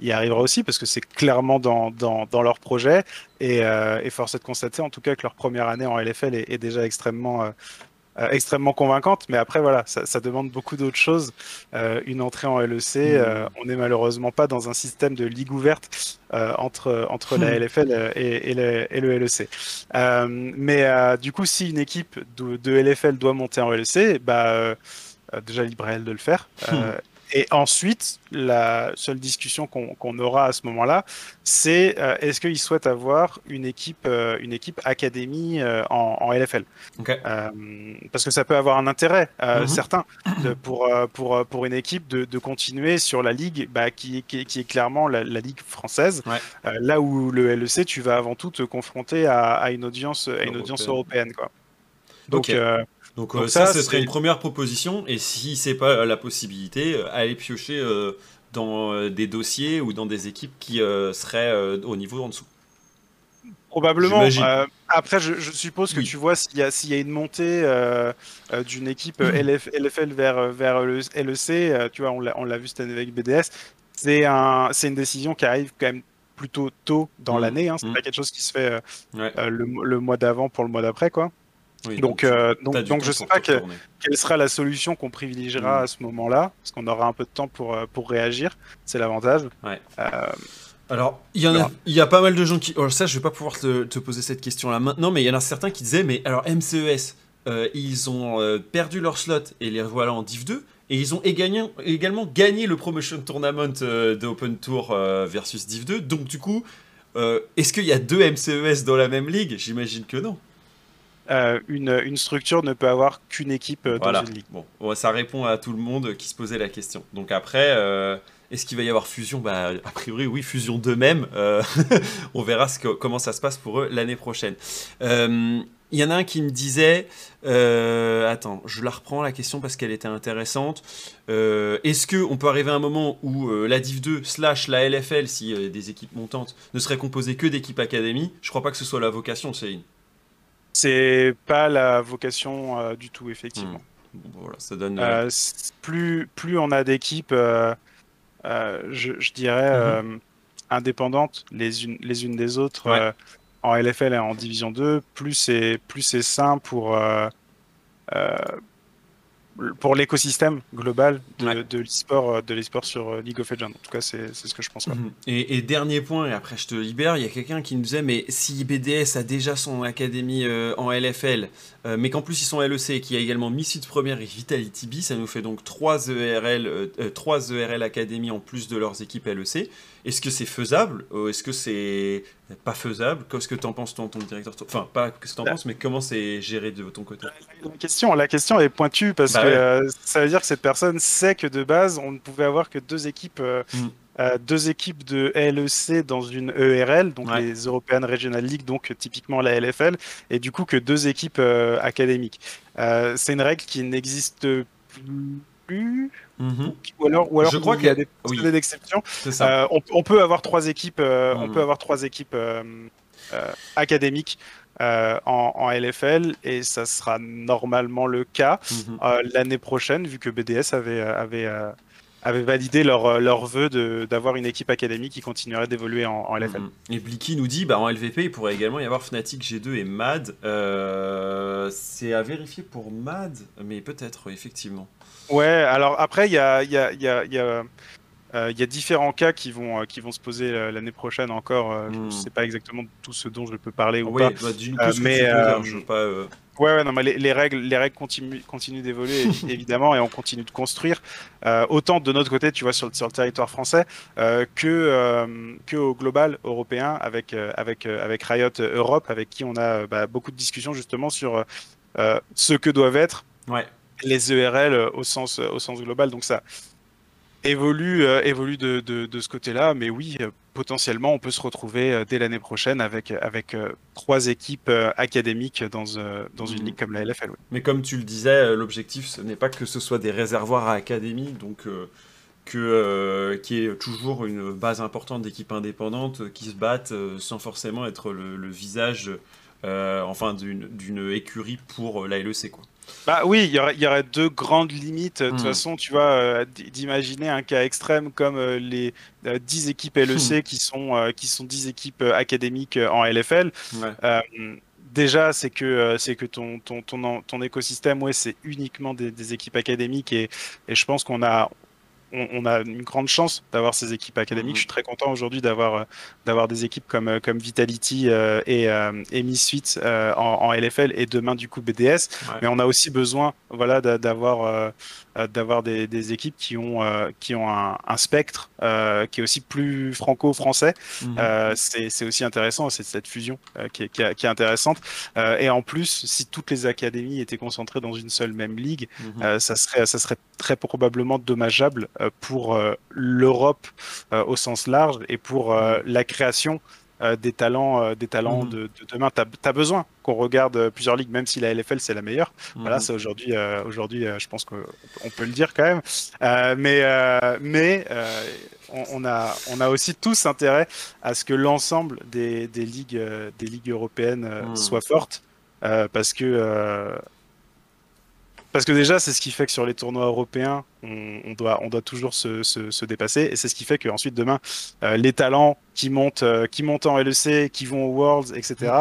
Speaker 2: y, arrivera aussi parce que c'est clairement dans, dans, dans, leur projet et, force est de constater en tout cas que leur première année en LFL est déjà extrêmement euh, extrêmement convaincante. Mais après, voilà, ça, ça demande beaucoup d'autres choses. Euh, une entrée en LEC, mmh. euh, on n'est malheureusement pas dans un système de ligue ouverte entre, entre la. LFL et, et, le, et le, LEC. mais du coup, si une équipe de, de, LFL doit monter en LEC, bah, déjà libre à elle de le faire. Mmh. Et ensuite, la seule discussion qu'on aura à ce moment-là, c'est euh, est-ce qu'ils souhaitent avoir une équipe, euh, une équipe académie euh, en, en, LFL Parce que ça peut avoir un intérêt mhm. certain de, pour, pour, pour une équipe de, de continuer sur la ligue bah, qui, qui, qui, est clairement la, la ligue française. là où le LEC, tu vas avant tout te confronter à, à une audience, à une audience européenne. Quoi.
Speaker 1: Donc, donc, euh, ça, ce serait une première proposition. Et si c'est pas la possibilité, euh, aller piocher euh, dans des dossiers ou dans des équipes qui seraient au niveau en dessous.
Speaker 2: Probablement. après, je, suppose que tu vois s'il y, y, a une montée d'une équipe LFL vers, vers le LEC, tu vois, on l'a vu cette année avec BDS, c'est un, une décision qui arrive quand même plutôt tôt dans mmh. l'année. Hein, c'est mmh. pas quelque chose qui se fait le, le, mois d'avant pour le mois d'après, quoi donc, euh, donc, donc, je sais pas quelle sera la solution qu'on privilégiera mm. à ce moment-là, parce qu'on aura un peu de temps pour, euh, pour réagir. C'est l'avantage.
Speaker 1: Ouais. Euh, alors, il y, en a, il y a pas mal de gens qui. Alors, ça, je vais pas pouvoir te, te poser cette question-là maintenant, mais il y en a certains qui disaient Mais alors, MCES, ils ont perdu leur slot et les voilà en Div 2. Et ils ont également, également gagné le Promotion Tournament de Open Tour versus Div 2. Donc, du coup, est-ce qu'il y a deux MCES dans la même ligue? J'imagine que non.
Speaker 2: Euh, une, une, structure ne peut avoir qu'une équipe euh, dans une ligue.
Speaker 1: Bon, ça répond à tout le monde qui se posait la question. Donc après, euh, est-ce qu'il va y avoir fusion? Bah, A priori, oui, fusion d'eux-mêmes. on verra ce que, comment ça se passe pour eux l'année prochaine. Il y en a un qui me disait, euh, attends, je la reprends la question parce qu'elle était intéressante. Euh, est-ce que on peut arriver à un moment où euh, la Div 2 slash la LFL, si des équipes montantes, ne serait composée que d'équipes académies? Je crois pas que ce soit la vocation, Céline.
Speaker 2: C'est pas la vocation du tout, effectivement.
Speaker 1: Hmm. voilà, ça donne.
Speaker 2: plus plus on a d'équipes, je, dirais mhm. indépendantes les unes les unes des autres en LFL et en Division 2, plus c'est plus c'est sain pour euh, euh, pour l'écosystème global de, de l'e-sport euh, de l'e-sport sur League of Legends. En tout cas, c'est ce que je pense. Mhm.
Speaker 1: Et, dernier point, et après je te libère, il y a quelqu'un qui nous disait, mais si BDS a déjà son académie en LFL, mais qu'en plus ils sont LEC, et qu'il y a également Misfit Première et Vitality B, ça nous fait donc 3 ERL, 3 ERL Academy en plus de leurs équipes LEC. Est-ce que c'est faisable? Est-ce que c'est pas faisable Qu'est-ce que tu en penses, ton, ton directeur Enfin, pas ce que tu en penses, mais comment c'est géré de ton côté?
Speaker 2: La question, la question est pointue parce bah que euh, ça veut dire que cette personne sait que de base, on ne pouvait avoir que deux équipes. Euh, mm. euh, deux équipes de LEC dans une ERL, donc les European Regional League, donc typiquement la LFL, et du coup que deux équipes académiques. c'est une règle qui n'existe plus, Mhm. Ou alors, ou alors
Speaker 1: je crois qu'il y a des,
Speaker 2: oui. exceptions. Euh, on, peut avoir trois équipes, euh, on mhm. peut avoir trois équipes euh, académiques en, LFL et ça sera normalement le cas mhm. l'année prochaine vu que BDS avait avait avait validé leur, leur vœu d'avoir une équipe académique qui continuerait d'évoluer en, LFL.
Speaker 1: Et Blicky nous dit, bah, en LVP, il pourrait également y avoir Fnatic, G2 et MAD. C'est à vérifier pour MAD, mais peut-être, effectivement.
Speaker 2: Ouais, alors après, il y a, y, a, y, a, y, a, euh, y a différents cas qui vont, euh, qui vont se poser euh, l'année prochaine encore. Je ne hmm. sais pas exactement tout ce dont je peux parler ou pas.
Speaker 1: Bah, mais je pas.
Speaker 2: Ouais, ouais, non, mais les, les, règles, les règles continuent, continuent d'évoluer évidemment et on continue de construire. autant de notre côté, tu vois, sur, sur le territoire français, que, que au global européen avec, avec, avec Riot Europe, avec qui on a bah, beaucoup de discussions justement sur ce que doivent être
Speaker 1: ouais
Speaker 2: les ERL euh, au sens, euh, au sens global. Donc ça évolue, euh, évolue de, de, ce côté-là. Mais oui, potentiellement, on peut se retrouver dès l'année prochaine avec, avec trois équipes académiques dans, dans une mmh. ligue comme la LFL.
Speaker 1: Mais comme tu le disais, l'objectif, ce n'est pas que ce soit des réservoirs à académie, donc que, qui est toujours une base importante d'équipes indépendantes qui se battent sans forcément être le, le visage enfin d'une écurie pour la LEC. Quoi.
Speaker 2: Bah oui, il y aurait, deux grandes limites. De toute hmm. façon, tu vois, euh, d'imaginer un cas extrême comme euh, les 10 euh, équipes LEC hmm. qui, sont, qui sont 10 équipes académiques en LFL. déjà, c'est que, c'est que ton, ton, ton, ton écosystème, ouais, c'est uniquement des, équipes académiques et, et je pense qu'on a, on, a une grande chance d'avoir ces équipes académiques. Mhm. Je suis très content aujourd'hui d'avoir euh, d'avoir des équipes comme euh, comme Vitality euh, et, et Misfits en, LFL et demain du coup BDS. Mais on a aussi besoin voilà d'avoir d'avoir des, équipes qui ont qui ont un, spectre qui est aussi plus franco-français. Mhm. c'est aussi intéressant, c'est cette fusion qui est, qui, est, intéressante. et en plus, si toutes les académies étaient concentrées dans une seule même ligue, mhm. ça serait ça serait très probablement dommageable euh, pour euh, l'Europe euh, au sens large et pour la création des talents, des talents mhm. de, demain. Tu as, besoin qu'on regarde plusieurs ligues, même si la LFL c'est la meilleure. Voilà, mhm. c'est aujourd'hui, aujourd'hui, je pense qu'on peut le dire quand même. mais mais on, a, on a aussi tous intérêt à ce que l'ensemble des, des, ligues, des ligues européennes mhm. soient fortes, parce que parce que déjà, c'est ce qui fait que sur les tournois européens, on, doit, on doit toujours se, se, dépasser. Et c'est ce qui fait qu'ensuite, demain, euh, les talents qui montent, euh, qui montent en LEC, qui vont aux Worlds, etc.,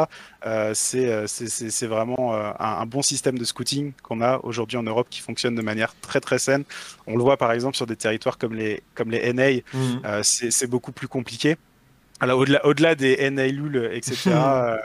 Speaker 2: euh, c'est vraiment un, bon système de scouting qu'on a aujourd'hui en Europe qui fonctionne de manière très très saine. On le voit par exemple sur des territoires comme les, comme les NA, mmh. c'est beaucoup plus compliqué. Alors au-delà, au-delà des NALUL, etc.
Speaker 1: Euh,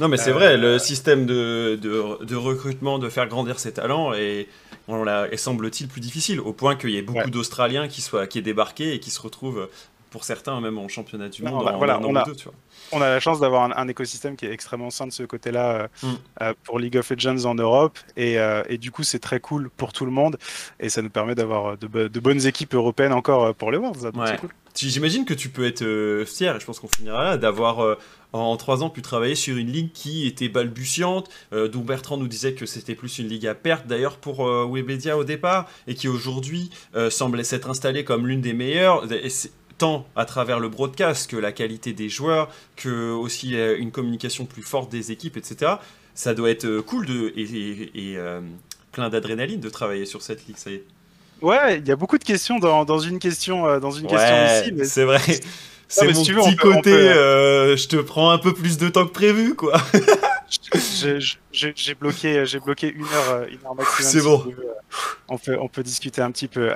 Speaker 1: non, mais c'est vrai, le euh, système de, de, recrutement, de faire grandir ses talents, et, on l'a, semble-t-il plus difficile, au point qu'il y ait beaucoup d'Australiens qui, soient, qui aient débarqué et qui se retrouvent pour certains, même en championnat du monde,
Speaker 2: bah,
Speaker 1: en
Speaker 2: voilà, on a-
Speaker 1: deux, tu vois.
Speaker 2: on a la chance d'avoir un, un écosystème qui est extrêmement sain de ce côté-là euh,
Speaker 1: Mm.
Speaker 2: euh, pour League of Legends en Europe. Et, euh, et du coup, c'est très cool pour tout le monde. Et ça nous permet d'avoir de, bo- de bonnes équipes européennes encore pour les Worlds.
Speaker 1: Ouais.
Speaker 2: cool.
Speaker 1: J'imagine que tu peux être euh, fier, et je pense qu'on finira là, d'avoir en trois ans pu travailler sur une ligue qui était balbutiante, euh, dont Bertrand nous disait que c'était plus une ligue à perte d'ailleurs pour euh, Webedia au départ, et qui aujourd'hui euh, semblait s'être installée comme l'une des meilleures. Et tant à travers le broadcast que la qualité des joueurs, que aussi euh, une communication plus forte des équipes, etc. Ça doit être euh, cool de, et, et- et, euh, plein d'adrénaline de travailler sur cette ligue, ça y est.
Speaker 2: Ouais, il y a beaucoup de questions dans, dans une question, dans une question ici. Mais
Speaker 1: c'est vrai. C'est mon
Speaker 2: si tu veux,
Speaker 1: petit
Speaker 2: peut-
Speaker 1: côté,
Speaker 2: peut-
Speaker 1: euh, je te prends un peu plus de temps que prévu, quoi.
Speaker 2: j'ai- bloqué, j'ai bloqué une heure, une heure maximum.
Speaker 1: C'est bon.
Speaker 2: On peut, on peut discuter un petit peu.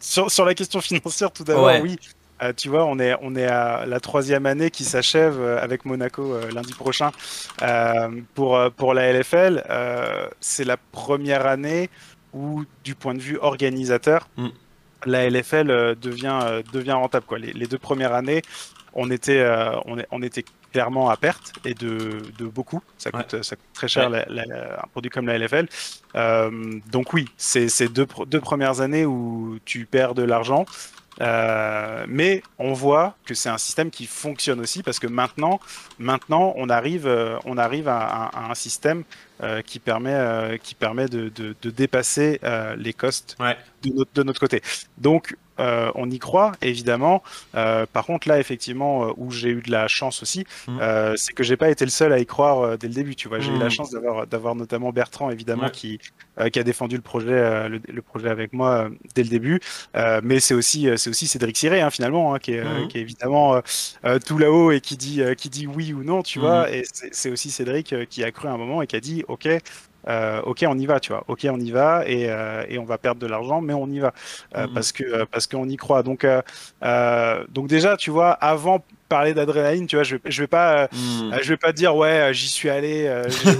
Speaker 2: Sur, sur la question financière, tout d'abord,
Speaker 1: Ouais.
Speaker 2: oui. Euh, tu vois, on est, on est à la troisième année qui s'achève euh, avec Monaco euh, lundi prochain euh, pour, pour la LFL. C'est la première année où, du point de vue organisateur,
Speaker 1: Mm.
Speaker 2: la LFL devient, devient rentable. Quoi. Les, les deux premières années, on était, on, on était clairement à perte et de, de beaucoup. Ça coûte, ça coûte très cher la- la- la- un produit comme la LFL. Euh, donc oui, c'est ces deux, pr- deux premières années où tu perds de l'argent. Euh, mais on voit que c'est un système qui fonctionne aussi parce que maintenant, maintenant on arrive, euh, on arrive à, à- à un système euh, qui permet, euh, qui permet de, de- de dépasser euh, les costs
Speaker 1: Ouais.
Speaker 2: de, notre, de notre côté. Donc euh, on y croit évidemment. Euh, par contre là effectivement euh, où j'ai eu de la chance aussi, euh, c'est que j'ai pas été le seul à y croire dès le début. Tu vois, j'ai eu la
Speaker 1: Mhm.
Speaker 2: chance d'avoir d'avoir notamment Bertrand évidemment
Speaker 1: Ouais.
Speaker 2: qui qui a défendu le projet le, le projet avec moi dès le début. Mais c'est aussi c'est aussi Cédric Siré hein, finalement hein, qui, est,
Speaker 1: Mhm.
Speaker 2: qui est évidemment tout là-haut et qui dit qui dit oui ou non tu vois et c'est c'est aussi Cédric qui a cru à un moment et qui a dit ok euh, ok on y va tu vois. Ok on y va et, euh, et on va perdre de l'argent mais on y va. Euh,
Speaker 1: Mhm.
Speaker 2: parce que euh, parce qu'on y croit. Donc euh, euh, donc déjà tu vois avant parler d'adrénaline tu vois je vais, je vais pas euh, je vais pas dire ouais, j'y suis allé, euh, j'ai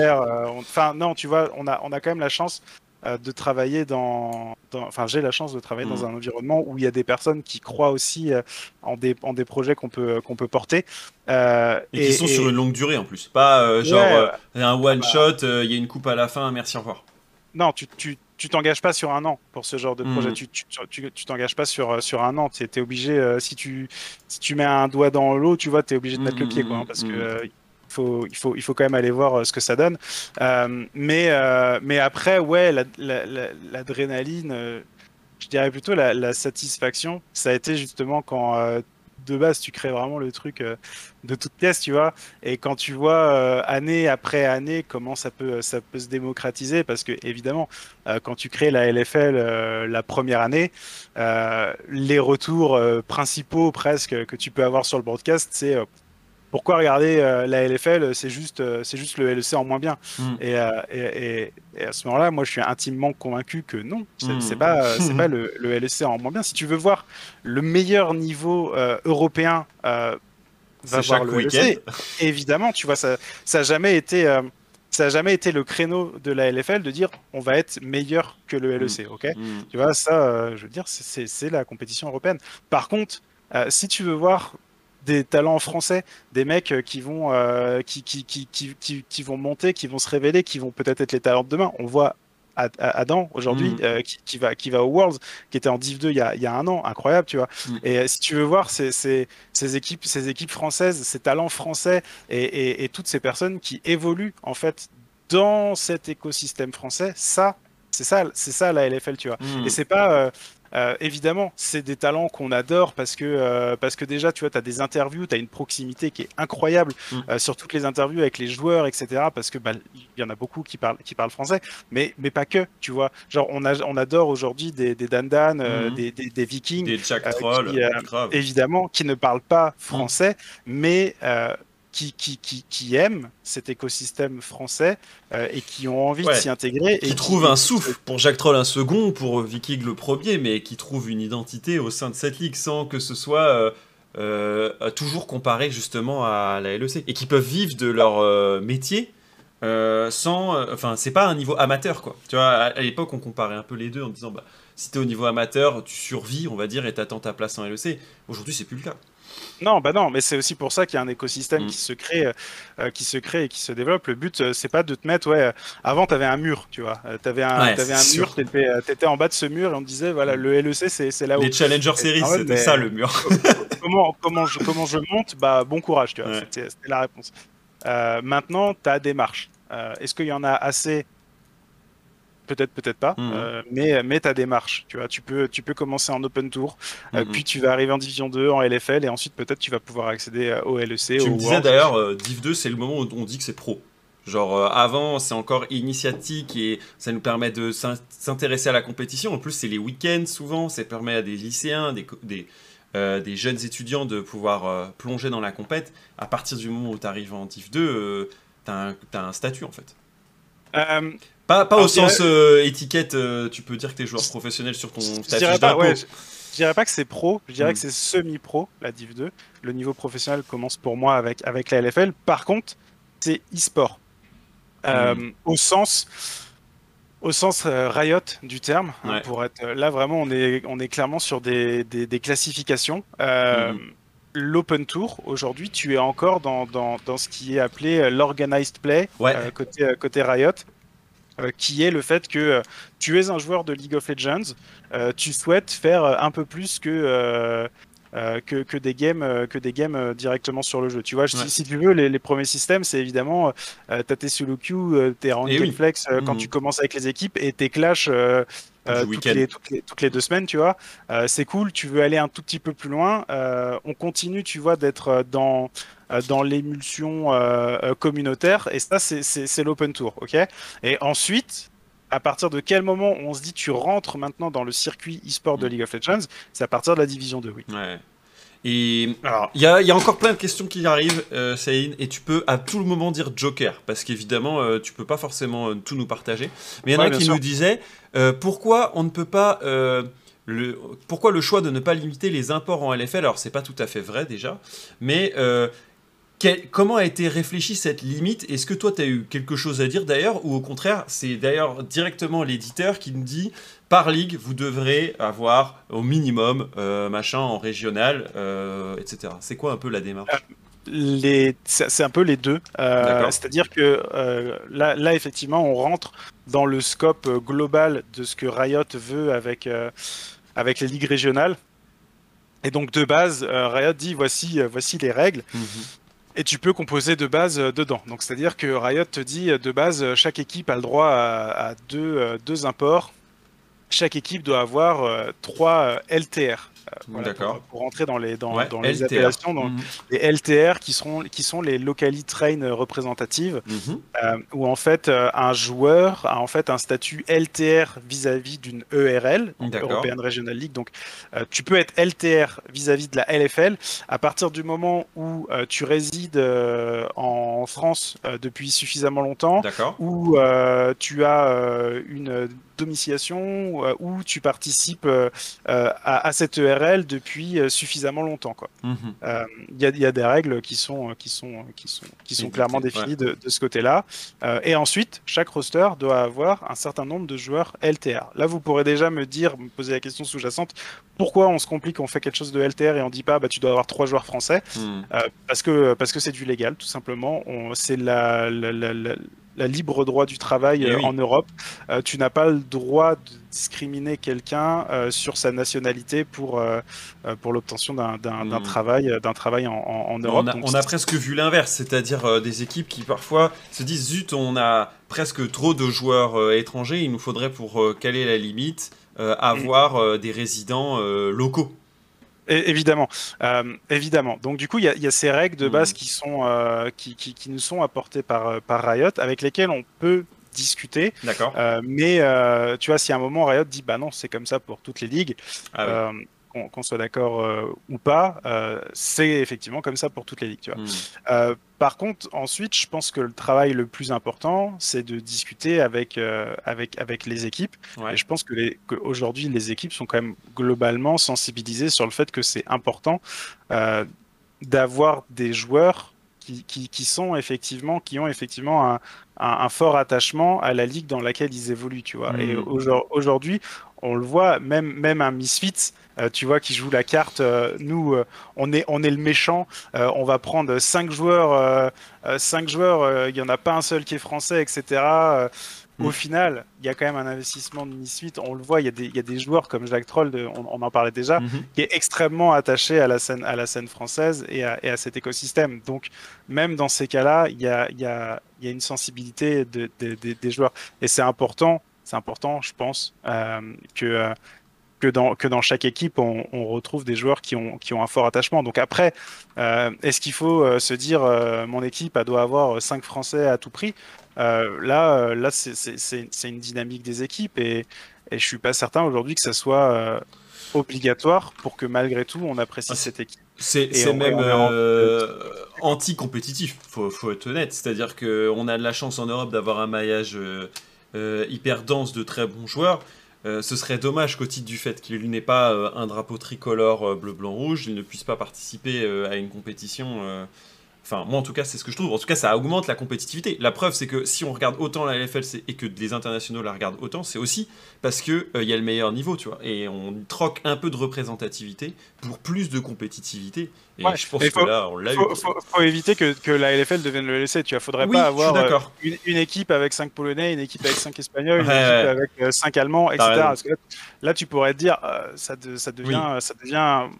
Speaker 2: euh, Enfin non, tu vois, on a on a quand même la chance de travailler dans, dans- enfin j'ai la chance de travailler dans
Speaker 1: Mm.
Speaker 2: un environnement où il y a des personnes qui croient aussi euh, en des en des projets qu'on peut qu'on peut porter. Euh,
Speaker 1: Et, qui sont sur une longue durée en plus. Pas euh, genre
Speaker 2: Ouais,
Speaker 1: euh, un one
Speaker 2: bah.
Speaker 1: shot, euh, il y a une coupe à la fin, merci, au revoir.
Speaker 2: Non, tu tu tu t'engages pas sur un an pour ce genre de
Speaker 1: Mhm.
Speaker 2: projet. Tu tu tu tu t'engages pas sur euh, sur un an. Tu es obligé euh, si tu si tu mets un doigt dans l'eau, tu vois, tu es obligé de mettre le pied quoi, hein, parce que euh, il faut, il, faut, il faut quand même aller voir euh, ce que ça donne. Euh, mais, euh, mais après, ouais, la- la- la- l'adrénaline, je dirais plutôt la, satisfaction, ça a été justement quand de base tu crées vraiment le truc de toute pièce, tu vois, et quand tu vois année après année comment ça peut, ça peut se démocratiser, parce que évidemment, quand tu crées la LFL la première année, les retours principaux presque que tu peux avoir sur le broadcast, c'est pourquoi regarder euh, la LFL C'est juste, euh, c'est juste le LEC en moins bien.
Speaker 1: Mm.
Speaker 2: Et, euh, et, et- et à ce moment-là, moi, je suis intimement convaincu que non, c'est
Speaker 1: Mm.
Speaker 2: pas, c'est pas le, le LEC en moins bien. Si tu veux voir le meilleur niveau européen, va voir le. LEC. Évidemment, tu vois, ça, ça a jamais été. ça a jamais été le créneau de la LFL de dire on va être meilleur que le LEC, ok?
Speaker 1: Hmm.
Speaker 2: tu vois, ça, euh, je veux dire, c'est- la compétition européenne. Par contre, euh, si tu veux voir des talents français, des mecs euh, qui vont, euh, qui, qui, qui, qui, vont monter, qui vont se révéler, qui vont peut-être être les talents de demain. On voit Ad- Adam aujourd'hui
Speaker 1: Mhm.
Speaker 2: euh, qui, qui va, qui va au Worlds, qui était en Div 2 il y a, il y a un an, incroyable, tu vois.
Speaker 1: Mhm.
Speaker 2: Et si tu veux voir ces, ces, ces équipes, ces équipes françaises, ces talents français et, et, et toutes ces personnes qui évoluent en fait dans cet écosystème français, ça, c'est ça, c'est ça la LFL, tu vois.
Speaker 1: Hmm.
Speaker 2: Et c'est pas euh, euh, évidemment, c'est des talents qu'on adore parce que euh, parce que déjà, tu vois, tu as des interviews, tu as une proximité qui est incroyable
Speaker 1: Mm.
Speaker 2: euh, sur toutes les interviews avec les joueurs, etc. Parce que bah, il y en a beaucoup qui parlent qui parlent français, mais mais pas que, tu vois. Genre on a on adore aujourd'hui des des Dan Dan, euh,
Speaker 1: Mhm.
Speaker 2: des, des, des Vikings,
Speaker 1: Des Jack
Speaker 2: euh,
Speaker 1: Troll,
Speaker 2: qui, euh, évidemment, qui ne parlent pas
Speaker 1: Mm.
Speaker 2: français, mais euh, qui, qui, qui, qui aiment cet écosystème français euh, et qui ont envie
Speaker 1: Ouais.
Speaker 2: de s'y intégrer. et
Speaker 1: qui trouve un souffle pour Jack Troll un second, pour Viking le premier, mais qui trouve une identité au sein de cette ligue sans que ce soit euh, euh, toujours comparé justement à la LEC et qui peuvent vivre de leur euh, métier euh, sans. euh, Enfin, c'est pas un niveau amateur quoi. Tu vois, à, à l'époque, on comparait un peu les deux en disant bah. si tu es au niveau amateur, tu survis, on va dire, et t'attends ta place en LEC. Aujourd'hui, c'est plus le cas.
Speaker 2: Non, bah non, mais c'est aussi pour ça qu'il y a un écosystème
Speaker 1: Mm.
Speaker 2: qui se crée, euh, qui se crée et qui se développe. Le but, euh, c'est pas de te mettre, ouais. euh, Avant, t'avais un mur, tu vois. T'avais un,
Speaker 1: Ouais,
Speaker 2: t'avais un mur, t'étais, t'étais en bas de ce mur et on te disait, voilà, le LEC, c'est, là où.
Speaker 1: Les Challenger Series, c'était
Speaker 2: mais-
Speaker 1: ça le mur.
Speaker 2: comment, comment, je, comment je monte Bah, bon courage, tu vois.
Speaker 1: Ouais.
Speaker 2: C'était, la réponse. Euh, maintenant, t'as des marches. Euh, est-ce qu'il y en a assez Peut-être, peut-être pas.
Speaker 1: Mhm.
Speaker 2: Euh, mais, mais t'as des marches. Tu vois, tu peux, tu peux commencer en Open Tour, euh,
Speaker 1: Mhm.
Speaker 2: puis tu vas arriver en Division 2, en LFL, et ensuite peut-être tu vas pouvoir accéder euh, au LEC,
Speaker 1: Tu
Speaker 2: au
Speaker 1: me disais d'ailleurs, euh, Div 2, c'est le moment où on dit que c'est pro. Genre avant, c'est encore initiatique et ça nous permet de s'in- s'intéresser à la compétition. En plus, c'est les week-ends souvent, ça permet à des lycéens, des, co- des, euh, des jeunes étudiants de pouvoir euh, plonger dans la compète. À partir du moment où tu arrives en Div 2, euh, t'as un, t'as un statut en fait. Pas, pas
Speaker 2: Alors,
Speaker 1: au
Speaker 2: dirais-
Speaker 1: sens euh, étiquette, euh, tu peux dire que tu es joueur professionnel sur ton
Speaker 2: je
Speaker 1: statut
Speaker 2: dirais pas,
Speaker 1: d'impôt.
Speaker 2: ouais, je, je dirais pas que c'est pro, je dirais
Speaker 1: Mm.
Speaker 2: que c'est semi-pro, la Div 2. Le niveau professionnel commence pour moi avec, avec la LFL. Par contre, c'est e-sport. Euh,
Speaker 1: Mm.
Speaker 2: Au sens, au sens Riot du terme. hein, pour être, là, vraiment, on est, on est clairement sur des, des, des classifications.
Speaker 1: Mhm.
Speaker 2: L'Open Tour, aujourd'hui, tu es encore dans, dans, dans ce qui est appelé l'organized play
Speaker 1: Ouais.
Speaker 2: côté, côté Riot, qui est le fait que euh, tu es un joueur de League of Legends, euh, tu souhaites faire euh, un peu plus que, euh, euh, que, que des games, euh, que des games euh, directement sur le jeu. Tu vois, si,
Speaker 1: Ouais.
Speaker 2: si tu veux, les, les premiers systèmes, c'est évidemment, euh, t'as tes solo queue, euh, tes rank
Speaker 1: Eh oui.
Speaker 2: flex euh, quand
Speaker 1: Mhm.
Speaker 2: tu commences avec les équipes et tes clashs euh, euh, toutes, les, toutes, les, toutes les deux semaines, tu vois. Euh, c'est cool, tu veux aller un tout petit peu plus loin. Euh, on continue, tu vois, d'être euh, dans, euh, dans l'émulsion euh, euh, communautaire et ça, c'est- l'open tour, ok? Et ensuite, à partir de quel moment on se dit tu rentres maintenant dans le circuit e-sport de
Speaker 1: Mm.
Speaker 2: League of Legends? C'est à partir de la division 2, oui.
Speaker 1: Ouais. Et
Speaker 2: Alors,
Speaker 1: il y a, il y a encore plein de questions qui arrivent, euh, Céline, et tu peux à tout le moment dire Joker, parce qu'évidemment, euh, tu peux pas forcément euh, tout nous partager. Mais il y en a
Speaker 2: Ouais,
Speaker 1: qui
Speaker 2: sûr.
Speaker 1: nous disait euh, pourquoi on ne peut pas. euh, le, pourquoi le choix de ne pas limiter les imports en LFL Alors, c'est pas tout à fait vrai déjà, mais. Euh, quel- comment a été réfléchie cette limite? Est-ce que toi, tu as eu quelque chose à dire d'ailleurs Ou au contraire, c'est d'ailleurs directement l'éditeur qui nous dit par ligue, vous devrez avoir au minimum euh, machin en régional, euh, etc. C'est quoi un peu la démarche?
Speaker 2: Les... c'est un peu les deux. Euh. C'est-à-dire que euh, là, là, effectivement, on rentre dans le scope euh, global de ce que Riot veut avec, euh, avec les ligues régionales. Et donc, de base, euh, Riot dit voici, euh, voici les règles. Et tu peux composer de base euh, dedans. Donc, c'est-à-dire que Riot te dit euh, de base, euh, chaque équipe a le droit à, deux, deux imports. Chaque équipe doit avoir trois LTR. Euh, voilà. Pour, pour rentrer dans les, dans,
Speaker 1: Ouais,
Speaker 2: dans les
Speaker 1: LTR.
Speaker 2: appellations,
Speaker 1: Mhm.
Speaker 2: les LTR qui, seront, qui sont les locally train représentatives,
Speaker 1: Mhm.
Speaker 2: euh, où en fait euh, un joueur a en fait un statut LTR vis-à-vis d'une ERL. European Regional League. Donc tu peux être LTR vis-à-vis de la LFL à partir du moment où tu résides en France depuis suffisamment longtemps, où tu as une domiciliation, où tu participes à, à cette ERL depuis euh, suffisamment longtemps.
Speaker 1: Mhm.
Speaker 2: Euh, Il y, a, il y a des règles qui sont, qui sont, qui sont, qui sont
Speaker 1: Édictées,
Speaker 2: clairement définies de, de ce côté-là. Euh, et ensuite, chaque roster doit avoir un certain nombre de joueurs LTR. Là, vous pourrez déjà me dire, me poser la question sous-jacente, pourquoi on se complique, on fait quelque chose de LTR et on dit pas, bah, tu dois avoir trois joueurs français
Speaker 1: Mhm.
Speaker 2: Euh, Parce que parce que c'est du légal, tout simplement. C'est la, la, la, la- la libre droit du travail
Speaker 1: Eh
Speaker 2: euh,
Speaker 1: oui.
Speaker 2: en Europe. Euh, tu n'as pas le droit de discriminer quelqu'un euh, sur sa nationalité pour, euh, pour l'obtention d'un
Speaker 1: Hmm.
Speaker 2: travail, d'un travail en, en- Europe.
Speaker 1: On a,
Speaker 2: Donc,
Speaker 1: on a presque vu l'inverse, c'est-à-dire des équipes qui parfois se disent zut, on a presque trop de joueurs étrangers, il nous faudrait pour caler la limite euh, avoir des résidents locaux.
Speaker 2: Évidemment, euh, évidemment. Donc du coup, il y, a- il y a ces règles de
Speaker 1: Mhm.
Speaker 2: base qui sont euh, qui, qui, qui nous sont apportées par euh, par Riot, avec lesquelles on peut discuter.
Speaker 1: D'accord
Speaker 2: mais tu vois, si à un moment Riot dit bah non, c'est comme ça pour toutes les ligues,
Speaker 1: Ah oui.
Speaker 2: Qu'on soit d'accord euh, ou pas, euh, c'est effectivement comme ça pour toutes les ligues. Tu vois.
Speaker 1: Mhm.
Speaker 2: Euh, par contre, ensuite, je pense que le travail le plus important, c'est de discuter avec, avec, avec les équipes.
Speaker 1: Ouais.
Speaker 2: Et je pense que les- qu'aujourd'hui, les équipes sont quand même globalement sensibilisées sur le fait que c'est important d'avoir des joueurs qui, qui, sont effectivement, qui ont effectivement un, un, fort attachement à la ligue dans laquelle ils évoluent, tu vois. Et hmm. aujourd'hui, on le voit, même, même un Misfits, euh, tu vois, qui joue la carte, euh, nous, euh, on, est, on est le méchant, on va prendre 5 joueurs, cinq joueurs, il n'y en a pas un seul qui est français, etc. Au mm. final, il y a quand même un investissement de Misfits, on le voit, il y, a des, joueurs comme Jacques Troll, on, en parlait déjà, mm-hmm. qui est extrêmement attaché à la scène, à la scène française et à, cet écosystème. Donc, même dans ces cas-là, il y a, une sensibilité des joueurs. Et c'est important c'est important, je pense, euh, que, euh, que, dans, que dans chaque équipe, on, retrouve des joueurs qui ont, qui ont un fort attachement. Donc après, euh, est-ce qu'il faut se dire, mon équipe elle doit avoir 5 Français à tout prix? Là, là c'est une dynamique des équipes et, et je suis pas certain aujourd'hui que ça soit obligatoire pour que malgré tout on apprécie ah, cette équipe.
Speaker 1: C'est même anti-compétitif, faut, faut être honnête. C'est-à-dire qu'on a de la chance en Europe d'avoir un maillage euh, hyper dense de très bons joueurs. Euh, ce serait dommage qu'au titre du fait qu'il n'ait pas euh, un drapeau tricolore bleu-blanc-rouge, il ne puisse pas participer à une compétition Enfin, moi en tout cas, c'est ce que je trouve. En tout cas, ça augmente la compétitivité. La preuve, c'est que si on regarde autant la LFL et que les internationaux la regardent autant, c'est aussi parce qu'il il y a le meilleur niveau, tu vois. Et on troque un peu de représentativité pour plus de compétitivité. Et je pense que là, on l'a eu.
Speaker 2: Faut, faut, éviter que, que, la LFL devienne le LC. Tu vois, faudrait pas avoir euh, une, une, équipe avec 5 Polonais, une équipe avec 5 Espagnols, une équipe avec 5 euh, Allemands, etc. Parce que là, tu pourrais te dire, euh, ça, ça, devient, ça devient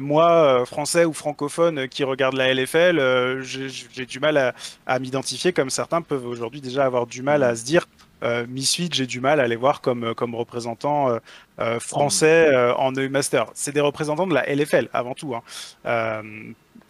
Speaker 2: moi, français ou francophone, qui regarde la LFL, j'ai du mal à, à m'identifier comme certains peuvent aujourd'hui déjà avoir du mal à se dire euh, Misfit, j'ai du mal à les voir comme, euh, comme représentants euh, euh, français en EU Master. C'est des représentants de la LFL avant tout. Hein.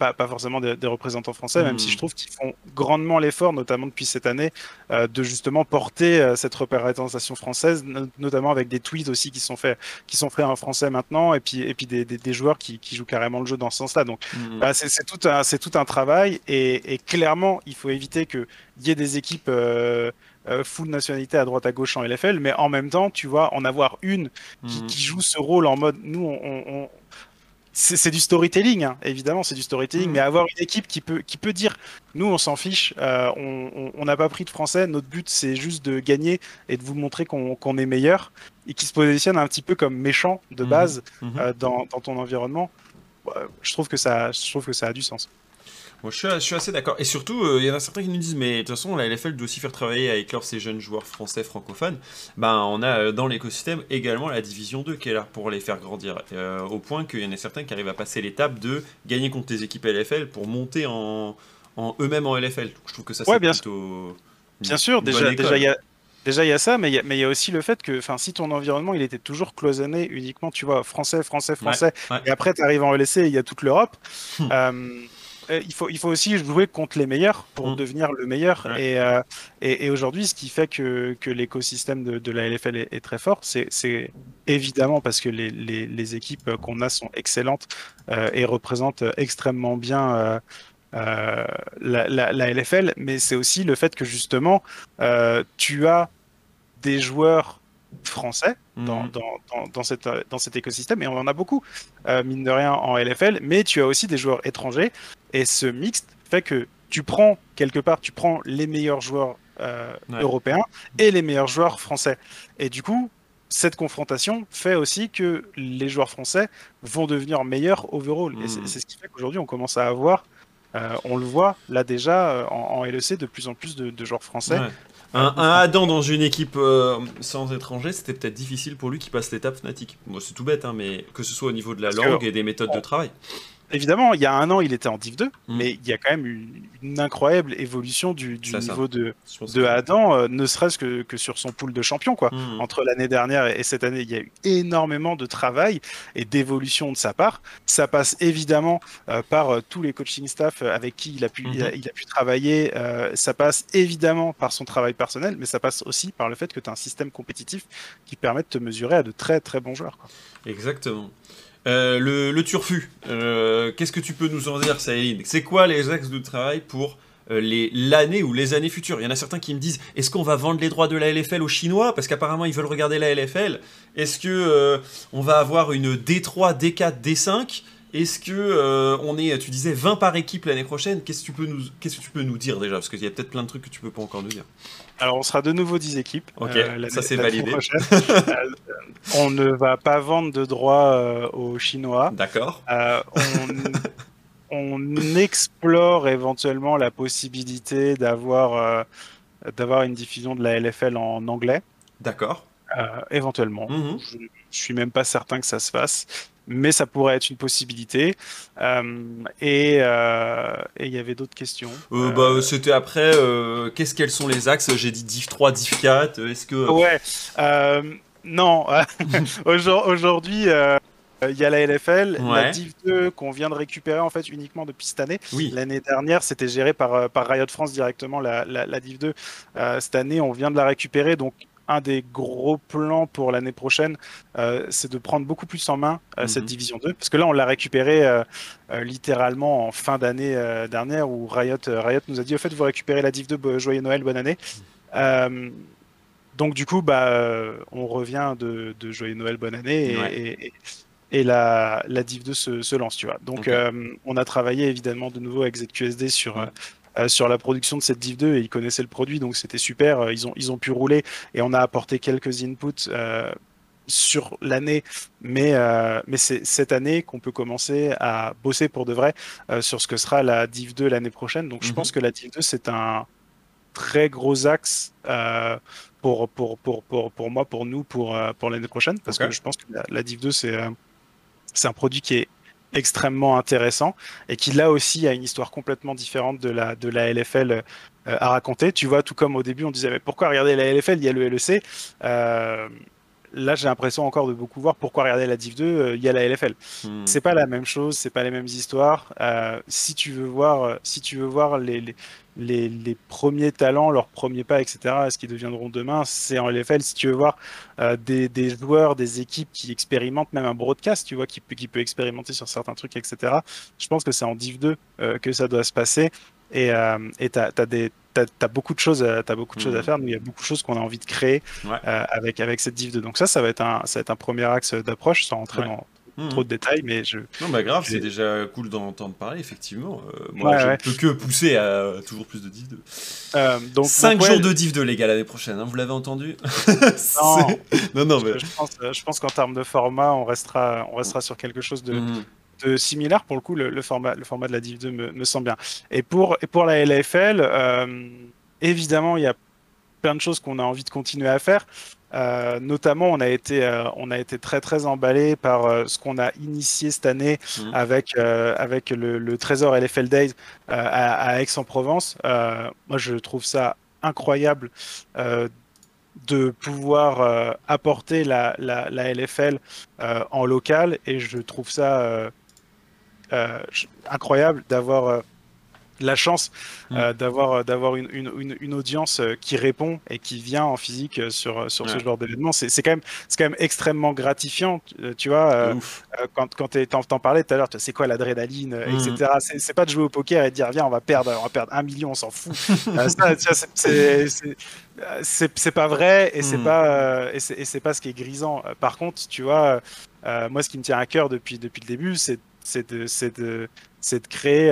Speaker 2: Pas, pas, forcément des, des, représentants français, même si je hmm. trouve qu'ils font grandement l'effort, notamment depuis cette année, de justement porter cette représentation française, notamment avec des tweets aussi qui sont faits, qui sont faits en français maintenant, et puis, et puis des, des, des joueurs qui, qui, jouent carrément le jeu dans ce sens-là. Donc, hmm. bah, c'est tout, un, tout un travail, et, et, clairement, il faut éviter qu'il y ait des équipes euh, full nationalité à droite à gauche en LFL, mais en même temps, tu vois, en avoir une qui, mhm. joue ce rôle en mode, nous, on, c'est du storytelling, hein, évidemment, c'est du storytelling, mhm. mais avoir une équipe qui peut, qui peut dire, nous, on s'en fiche, euh, on n'a pas pris de français, notre but, c'est juste de gagner et de vous montrer qu'on est meilleur, et qui se positionne un petit peu comme méchant de mhm. base euh, dans, dans, ton environnement. je trouve que ça, je trouve que ça a du sens.
Speaker 1: Moi, je suis, assez d'accord. Et surtout, euh, il y en a certains qui nous disent, mais de toute façon, la LFL doit aussi faire travailler avec éclore ces jeunes joueurs français francophones. Ben, on a euh, dans l'écosystème également la division 2 qui est là pour les faire grandir. Euh, au point qu'il y en a certains qui arrivent à passer l'étape de gagner contre les équipes LFL pour monter en, en eux-mêmes en LFL. je trouve que ça, c'est
Speaker 2: bien plutôt. Bien sûr, déjà, déjà, il y a. Déjà, il y a ça, mais il y, a aussi le fait que si ton environnement il était toujours cloisonné uniquement, tu vois, français, français, français, et après tu arrives en LEC et il y a toute l'Europe, hum. Euh, il, faut, il faut aussi jouer contre les meilleurs pour mm. devenir le meilleur. Euh, et, et, aujourd'hui, ce qui fait que, que l'écosystème de, de, la LFL est, très fort, c'est évidemment parce que les, les, les équipes qu'on a sont excellentes euh, et représentent extrêmement bien. Euh, la, la, la, LFL, mais c'est aussi le fait que justement, tu as des joueurs français mhm. dans, dans, dans, cette, dans cet écosystème, et on en a beaucoup, euh, mine de rien, en LFL, mais tu as aussi des joueurs étrangers, et ce mixte fait que tu prends, quelque part, tu prends les meilleurs joueurs euh, européens et les meilleurs joueurs français. Et du coup, cette confrontation fait aussi que les joueurs français vont devenir meilleurs overall. Et c'est mhm. ce qui fait qu'aujourd'hui, on commence à avoir, euh, on le voit là déjà en, en, LEC, de plus en plus de, de joueurs français
Speaker 1: un, Adam dans une équipe euh, sans étranger, c'était peut-être difficile pour lui qui passe l'étape Fnatic. Moi, c'est tout bête, hein, mais que ce soit au niveau de la langue et des méthodes de travail
Speaker 2: évidemment, il y a un an, il était en Div 2, mm. mais il y a quand même une, une incroyable évolution du, du niveau de, de Adam, euh, ne serait-ce que, que, sur son pool de champions. Quoi. Mm. Entre l'année dernière et, cette année, il y a eu énormément de travail et d'évolution de sa part. Ça passe évidemment euh, par euh, tous les coaching staff avec qui il a pu, il, a, mm-hmm. pu travailler. ça passe évidemment par son travail personnel, mais ça passe aussi par le fait que tu as un système compétitif qui permet de te mesurer à de très très bons joueurs. Quoi.
Speaker 1: Exactement. Euh, le, turfu, euh, qu'est-ce que tu peux nous en dire, Saïd C'est quoi les axes de travail pour euh, l'année ou les années futures? Il y en a certains qui me disent est-ce qu'on va vendre les droits de la LFL aux Chinois? Parce qu'apparemment ils veulent regarder la LFL. Est-ce que on va avoir une D3, D4, D5 Est-ce que on est, tu disais 20 par équipe l'année prochaine? Qu'est-ce que tu peux nous, qu'est-ce que tu peux nous dire déjà? Parce qu'il y a peut-être plein de trucs que tu peux pas encore nous dire.
Speaker 2: Alors, on sera de nouveau 10 équipes.
Speaker 1: Ok, ça c'est validé.
Speaker 2: on ne va pas vendre de droits aux Chinois.
Speaker 1: D'accord.
Speaker 2: on, on, explore éventuellement la possibilité d'avoir d'avoir une diffusion de la LFL en anglais.
Speaker 1: D'accord.
Speaker 2: Euh, éventuellement. Mhm. Je, ne suis même pas certain que ça se fasse, mais ça pourrait être une possibilité. Euh, euh, et il y avait d'autres questions.
Speaker 1: Bah, C'était après, qu'est-ce quels sont les axes? J'ai dit div 3, div 4. Est-ce que.
Speaker 2: Ouais. non. Aujourd'hui. Il y a la LFL, la Div 2 qu'on vient de récupérer en fait uniquement depuis cette année.
Speaker 1: Oui.
Speaker 2: L'année dernière, c'était géré par, par Riot France directement, la, la, la Div 2. cette année, on vient de la récupérer. Donc, un des gros plans pour l'année prochaine, euh, c'est de prendre beaucoup plus en main euh, cette mhm. division 2. Parce que là, on l'a récupéré euh, littéralement en fin d'année dernière où Riot, Riot nous a dit au fait, vous récupérez la Div 2, joyeux Noël, bonne année. donc, du coup, bah, on revient de, joyeux Noël, bonne année. Et, et, la, la, Div 2 se, lance, tu vois. Donc, on a travaillé évidemment de nouveau avec ZQSD sur, sur la production de cette Div 2 et ils connaissaient le produit, donc c'était super. Euh, ils ont, ils ont pu rouler et on a apporté quelques inputs euh, sur l'année, mais, mais c'est cette année qu'on peut commencer à bosser pour de vrai sur ce que sera la Div 2 l'année prochaine. Donc je mhm. pense que la Div 2, c'est un très gros axe pour, pour, pour, pour, pour moi, pour nous, pour, pour l'année prochaine, parce que je pense que la, la Div 2, c'est c'est un produit qui est extrêmement intéressant et qui là aussi a une histoire complètement différente de la, de la LFL euh, à raconter. Tu vois, tout comme au début on disait mais pourquoi regarder la LFL, il y a le LEC. Euh, là j'ai l'impression encore de beaucoup voir pourquoi regarder la Div 2, euh, il y a la LFL. Hmm. C'est pas la même chose, c'est pas les mêmes histoires. si tu veux voir, si tu veux voir les les, premiers talents, leurs premiers pas, etc., ce qu'ils deviendront demain, c'est en LFL. Si tu veux voir euh, des, joueurs, des équipes qui expérimentent, même un broadcast, tu vois, qui, qui peut expérimenter sur certains trucs, etc., je pense que c'est en Div 2 euh, que ça doit se passer. Et euh, tu as, beaucoup de choses, as beaucoup de choses à mmh. faire. il y a beaucoup de choses qu'on a envie de créer avec, avec cette Div 2. Donc ça, ça va être un, ça va être un premier axe d'approche sans rentrer dans Mmh. trop de détails, mais je.
Speaker 1: Non, bah grave, c'est déjà cool d'en entendre parler, effectivement. Euh, moi, je ne peux que pousser à toujours plus de Div 2. Euh, donc, 5 jours de Div 2, les gars, l'année prochaine, hein, vous l'avez entendu
Speaker 2: Non, non, non, mais... je, pense, je pense qu'en termes de format, on restera, on restera sur quelque chose de. Mmh. De similaire pour le coup le, format le format de la Div 2 me, me semble bien et pour et pour la LFL euh, évidemment il y a plein de choses qu'on a envie de continuer à faire euh, notamment, on a été, euh, on a été très très emballé par euh, ce qu'on a initié cette année mhm. avec avec le, Trésor LFL Days à, Aix-en-Provence. moi, je trouve ça incroyable de pouvoir apporter la, la, la LFL en local et je trouve ça incroyable d'avoir la chance mm. euh, d'avoir euh, d'avoir une, une, une, audience euh, qui répond et qui vient en physique sur sur ce genre d'événement. C'est quand même c'est quand même extrêmement gratifiant, tu vois. quand quand t'en parlais tout à l'heure, c'est quoi l'adrénaline, etc. Mm. C'est pas de jouer au poker et de dire viens on va perdre on va perdre un million, on s'en fout. c'est pas vrai et c'est mm. pas et c'est pas ce qui est grisant. Par contre, tu vois, moi ce qui me tient à cœur depuis depuis le début, c'est de, de, de créer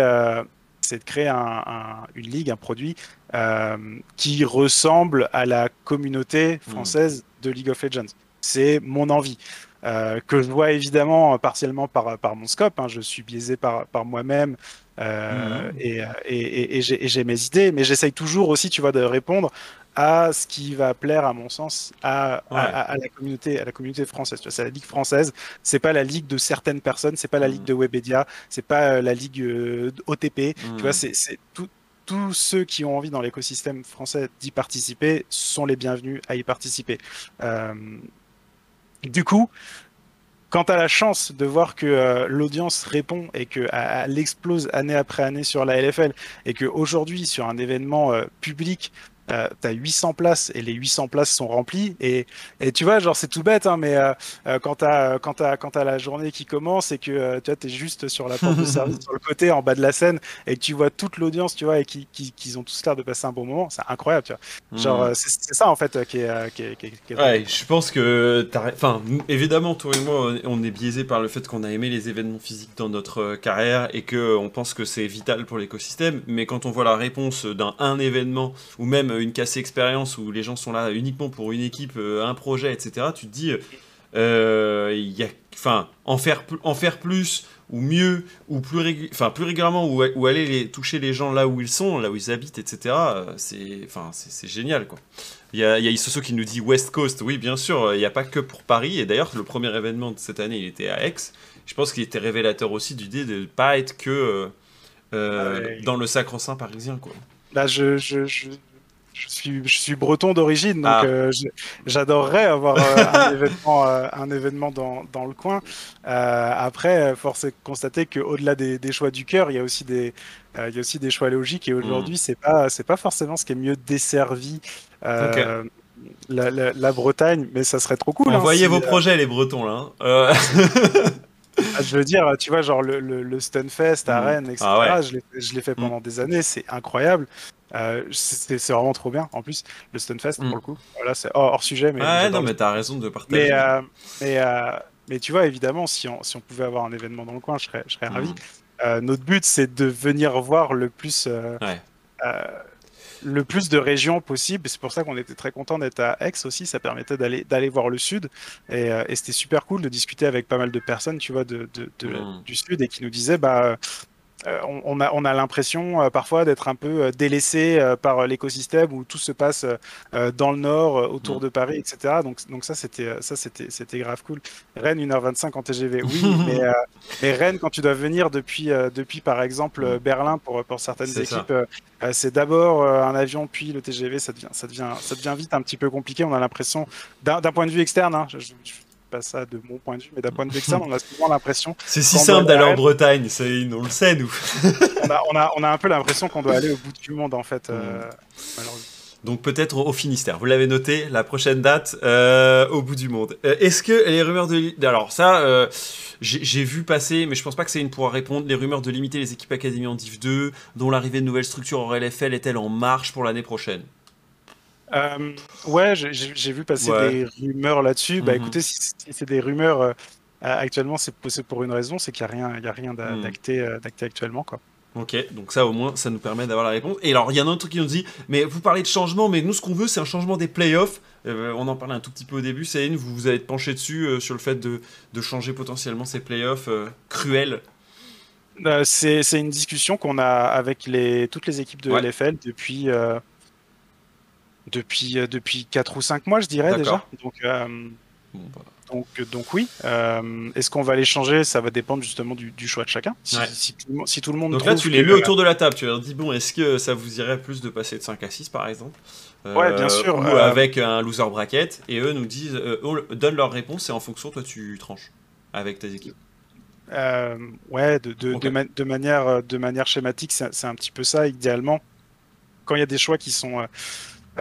Speaker 2: c'est de créer une ligue, un produit euh, qui ressemble à la communauté hmm. française de League of Legends. C'est mon envie. Euh, que je vois évidemment partiellement par, par mon scope. Hein. Je suis biaisé par, par moi-même euh, hmm. et, et, et j'ai mes idées, mais j'essaye toujours aussi, tu vois, de répondre à ce qui va plaire, à mon sens, à, la communauté, à la communauté française. C'est la ligue française. C'est pas la ligue de certaines personnes. C'est pas la ligue mm. de Webedia. C'est pas euh, la ligue euh, OTP. Tu vois, mm. c'est tous ceux qui ont envie dans l'écosystème français d'y participer sont les bienvenus à y participer. Euh, du coup, quand tu as la chance de voir que l'audience répond et qu'elle explose année après année sur la LFL et qu'aujourd'hui, sur un événement public, euh, t'as 800 places et les 800 places sont remplies. Et, et tu vois, genre, c'est tout bête, hein, mais euh, euh, quand t'as quand as, quand as la journée qui commence et que tu vois, t'es juste sur la porte de service, sur le côté, en bas de la scène, et que tu vois toute l'audience, tu vois, et qu'ils qui, qui, ont tous l'air de passer un bon moment, c'est incroyable, tu vois. Genre, hmm. c'est ça, en fait, qui est. Qui est, qui
Speaker 1: est, ouais, je pense que. Enfin, évidemment, toi et moi, on est biaisé par le fait qu'on a aimé les événements physiques dans notre carrière et qu'on pense que c'est vital pour l'écosystème, mais quand on voit la réponse d'un un événement ou même une cassée expérience où les gens sont là uniquement pour une équipe, euh, un projet, etc., tu te dis, euh, y a, enfin, en faire, en faire plus ou mieux ou plus, enfin, plus régulièrement ou, aller les, toucher les gens là où ils sont, là où ils habitent, etc., euh, c'est, enfin, génial, quoi. Il y a, y a qui nous dit West Coast. Oui, bien sûr, il n'y a pas que pour Paris. Et d'ailleurs, le premier événement de cette année, il était à Aix. Je pense qu'il était révélateur aussi du d'idée de ne pas être que euh, ah dans le sacro-saint parisien. Quoi.
Speaker 2: Là, je, je, je, je, suis, je suis breton d'origine, donc ah. euh, j'adorerais avoir euh, un événement, un événement dans, dans le coin. après, force est de constater qu'au-delà des, des, choix du cœur, il y a aussi des, il y a aussi des choix logiques. Et aujourd'hui, mm. c'est pas, c'est pas forcément ce qui est mieux desservi. La, la, Bretagne, mais ça serait trop cool.
Speaker 1: Hein, Envoyez vos projets, les Bretons, là. Hein.
Speaker 2: Ah, je veux dire, tu vois, genre le, le, Stunfest à mm. Rennes, etc. Ah je l'ai fait mm. pendant des années, c'est incroyable. Euh, c'est vraiment trop bien. En plus, le Stunfest, pour mm. le coup, voilà, c'est hors, sujet. Mais
Speaker 1: ah, non, mais t'as raison de partager.
Speaker 2: Mais, euh, mais, euh, mais, tu vois, évidemment, si on, si on pouvait avoir un événement dans le coin, je serais, je serais ravi. notre but, c'est de venir voir le plus. Ouais le plus de régions possible. C'est pour ça qu'on était très content d'être à Aix aussi. Ça permettait d'aller d'aller voir le sud. Et, c'était super cool de discuter avec pas mal de personnes, tu vois, de, mmh. du sud et qui nous disaient, bah, euh, on, a, on a l'impression euh, parfois d'être un peu euh, délaissé par l'écosystème où tout se passe dans le nord, autour mm. de Paris, etc. Donc, donc ça, c'était ça c'était c'était grave cool. Rennes 1h25 en TGV, oui, mais, mais Rennes quand tu dois venir depuis depuis par exemple mm. Berlin pour pour certaines équipes, c'est d'abord un avion puis le TGV, ça devient ça devient ça devient vite un petit peu compliqué. On a l'impression d'un point de vue externe, hein, pas ça de mon point de vue, mais d'un point de vue externe, on a souvent l'impression.
Speaker 1: C'est si simple d'aller en Bretagne, on le sait, nous.
Speaker 2: on, a, on, a, on, a, un peu l'impression qu'on doit aller au bout du monde, en fait, euh,
Speaker 1: mm. Donc peut-être au Finistère. Vous l'avez noté, la prochaine date euh, au bout du monde. Euh, est-ce que les rumeurs de... Alors ça, j'ai vu passer, mais je pense pas que une pourra répondre, les rumeurs de limiter les équipes académies en Div 2, dont l'arrivée de nouvelles structures en LFL est-elle en marche pour l'année prochaine?
Speaker 2: Euh, ouais, j'ai vu passer des rumeurs là-dessus. Bah mhm. écoutez, si, c'est des rumeurs euh, actuellement, c'est pour une raison, c'est qu'il n'y a rien, il a rien mhm. euh, d'acté actuellement. Quoi.
Speaker 1: Ok, donc ça au moins, ça nous permet d'avoir la réponse. Et alors, il y a un autre truc qui nous dit, mais vous parlez de changement, mais nous ce qu'on veut, c'est un changement des playoffs. on en parlait un tout petit peu au début, Céline, vous vous allez pencher dessus sur le fait de, de, changer potentiellement ces playoffs cruels
Speaker 2: c'est une discussion qu'on a avec les, toutes les équipes de LFL depuis, depuis, euh, depuis 4 ou 5 mois, je dirais déjà. Donc, euh, bah. donc, donc, oui. Euh, est-ce qu'on va les changer? Ça va dépendre justement du, choix de chacun. Si, tout, le monde.
Speaker 1: Donc là, tu les mets autour de la table. Tu leur dis bon, est-ce que ça vous irait plus de passer de 5 à 6 par exemple?
Speaker 2: Ouais, bien sûr.
Speaker 1: Ou avec un loser bracket. Et eux nous disent, eux, donnent leur réponse et en fonction, toi, tu tranches avec tes équipes.
Speaker 2: ouais, de, de, de, manière, de manière schématique, c'est un petit peu ça, idéalement. Quand il y a des choix qui sont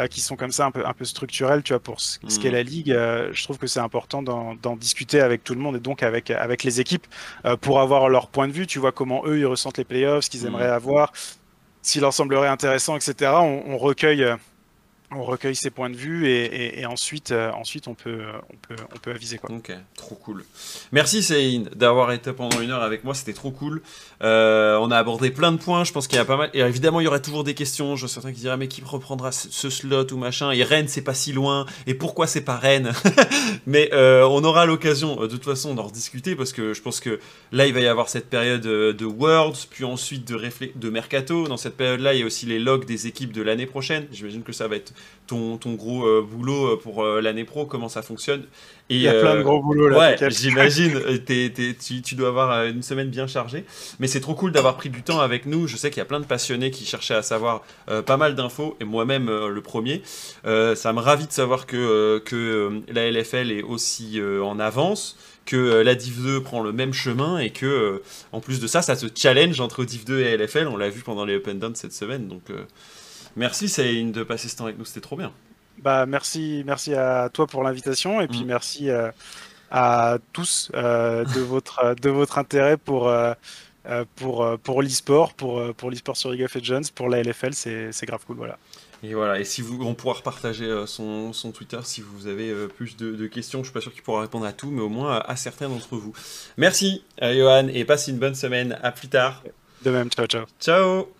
Speaker 2: qui sont comme ça un peu, un peu structurels, tu vois, pour ce, qu'est mm. la ligue. Euh, je trouve que c'est important d'en discuter avec tout le monde et donc avec, avec les équipes euh, pour avoir leur point de vue. Tu vois comment eux ils ressentent les playoffs, ce qu'ils mm. aimeraient avoir, s'il leur semblerait intéressant, etc. On, on recueille on recueille ses points de vue et, ensuite, euh, ensuite on, peut, on, peut, on peut aviser. Quoi.
Speaker 1: Ok, trop cool. Merci Céline d'avoir été pendant une heure avec moi, c'était trop cool. Euh, on a abordé plein de points, je pense qu'il y a pas mal. Et évidemment, il y aurait toujours des questions. Je certains qui diraient, mais qui reprendra ce slot ou machin? Et Rennes, c'est pas si loin. Et pourquoi c'est pas Rennes? Mais euh, on aura l'occasion de toute façon d'en rediscuter parce que je pense que là, il va y avoir cette période de Worlds, puis ensuite de, de Mercato. Dans cette période-là, il y a aussi les logs des équipes de l'année prochaine. J'imagine que ça va être ton, ton gros euh, boulot euh, pour euh, l'année pro, comment ça fonctionne.
Speaker 2: Et, Il y a plein de gros boulots
Speaker 1: là. Ouais, j'imagine. tu, tu, dois avoir une semaine bien chargée. Mais c'est trop cool d'avoir pris du temps avec nous. Je sais qu'il y a plein de passionnés qui cherchaient à savoir pas mal d'infos, et moi-même le premier. ça me ravit de savoir que, que la LFL est aussi en avance que la Div 2 prend le même chemin et que en plus de ça, ça se challenge entre Div 2 et LFL. On l'a vu pendant les Open Down cette semaine, donc Merci Céline de passer ce temps avec nous, c'était trop bien.
Speaker 2: Bah merci, merci à toi pour l'invitation et puis mm. merci à tous de votre de votre intérêt pour pour pour l'e-sport, pour pour l'e-sport sur League of Legends, pour la LFL, c'est grave cool, voilà.
Speaker 1: Et voilà, et si vous, on pourra repartager euh, son, son, Twitter si vous avez euh, plus de, questions. Je suis pas sûr qu'il pourra répondre à tout, mais au moins à, certains d'entre vous. Merci, euh, Johan, et passe une bonne semaine. À plus tard.
Speaker 2: De même, ciao, ciao.
Speaker 1: Ciao.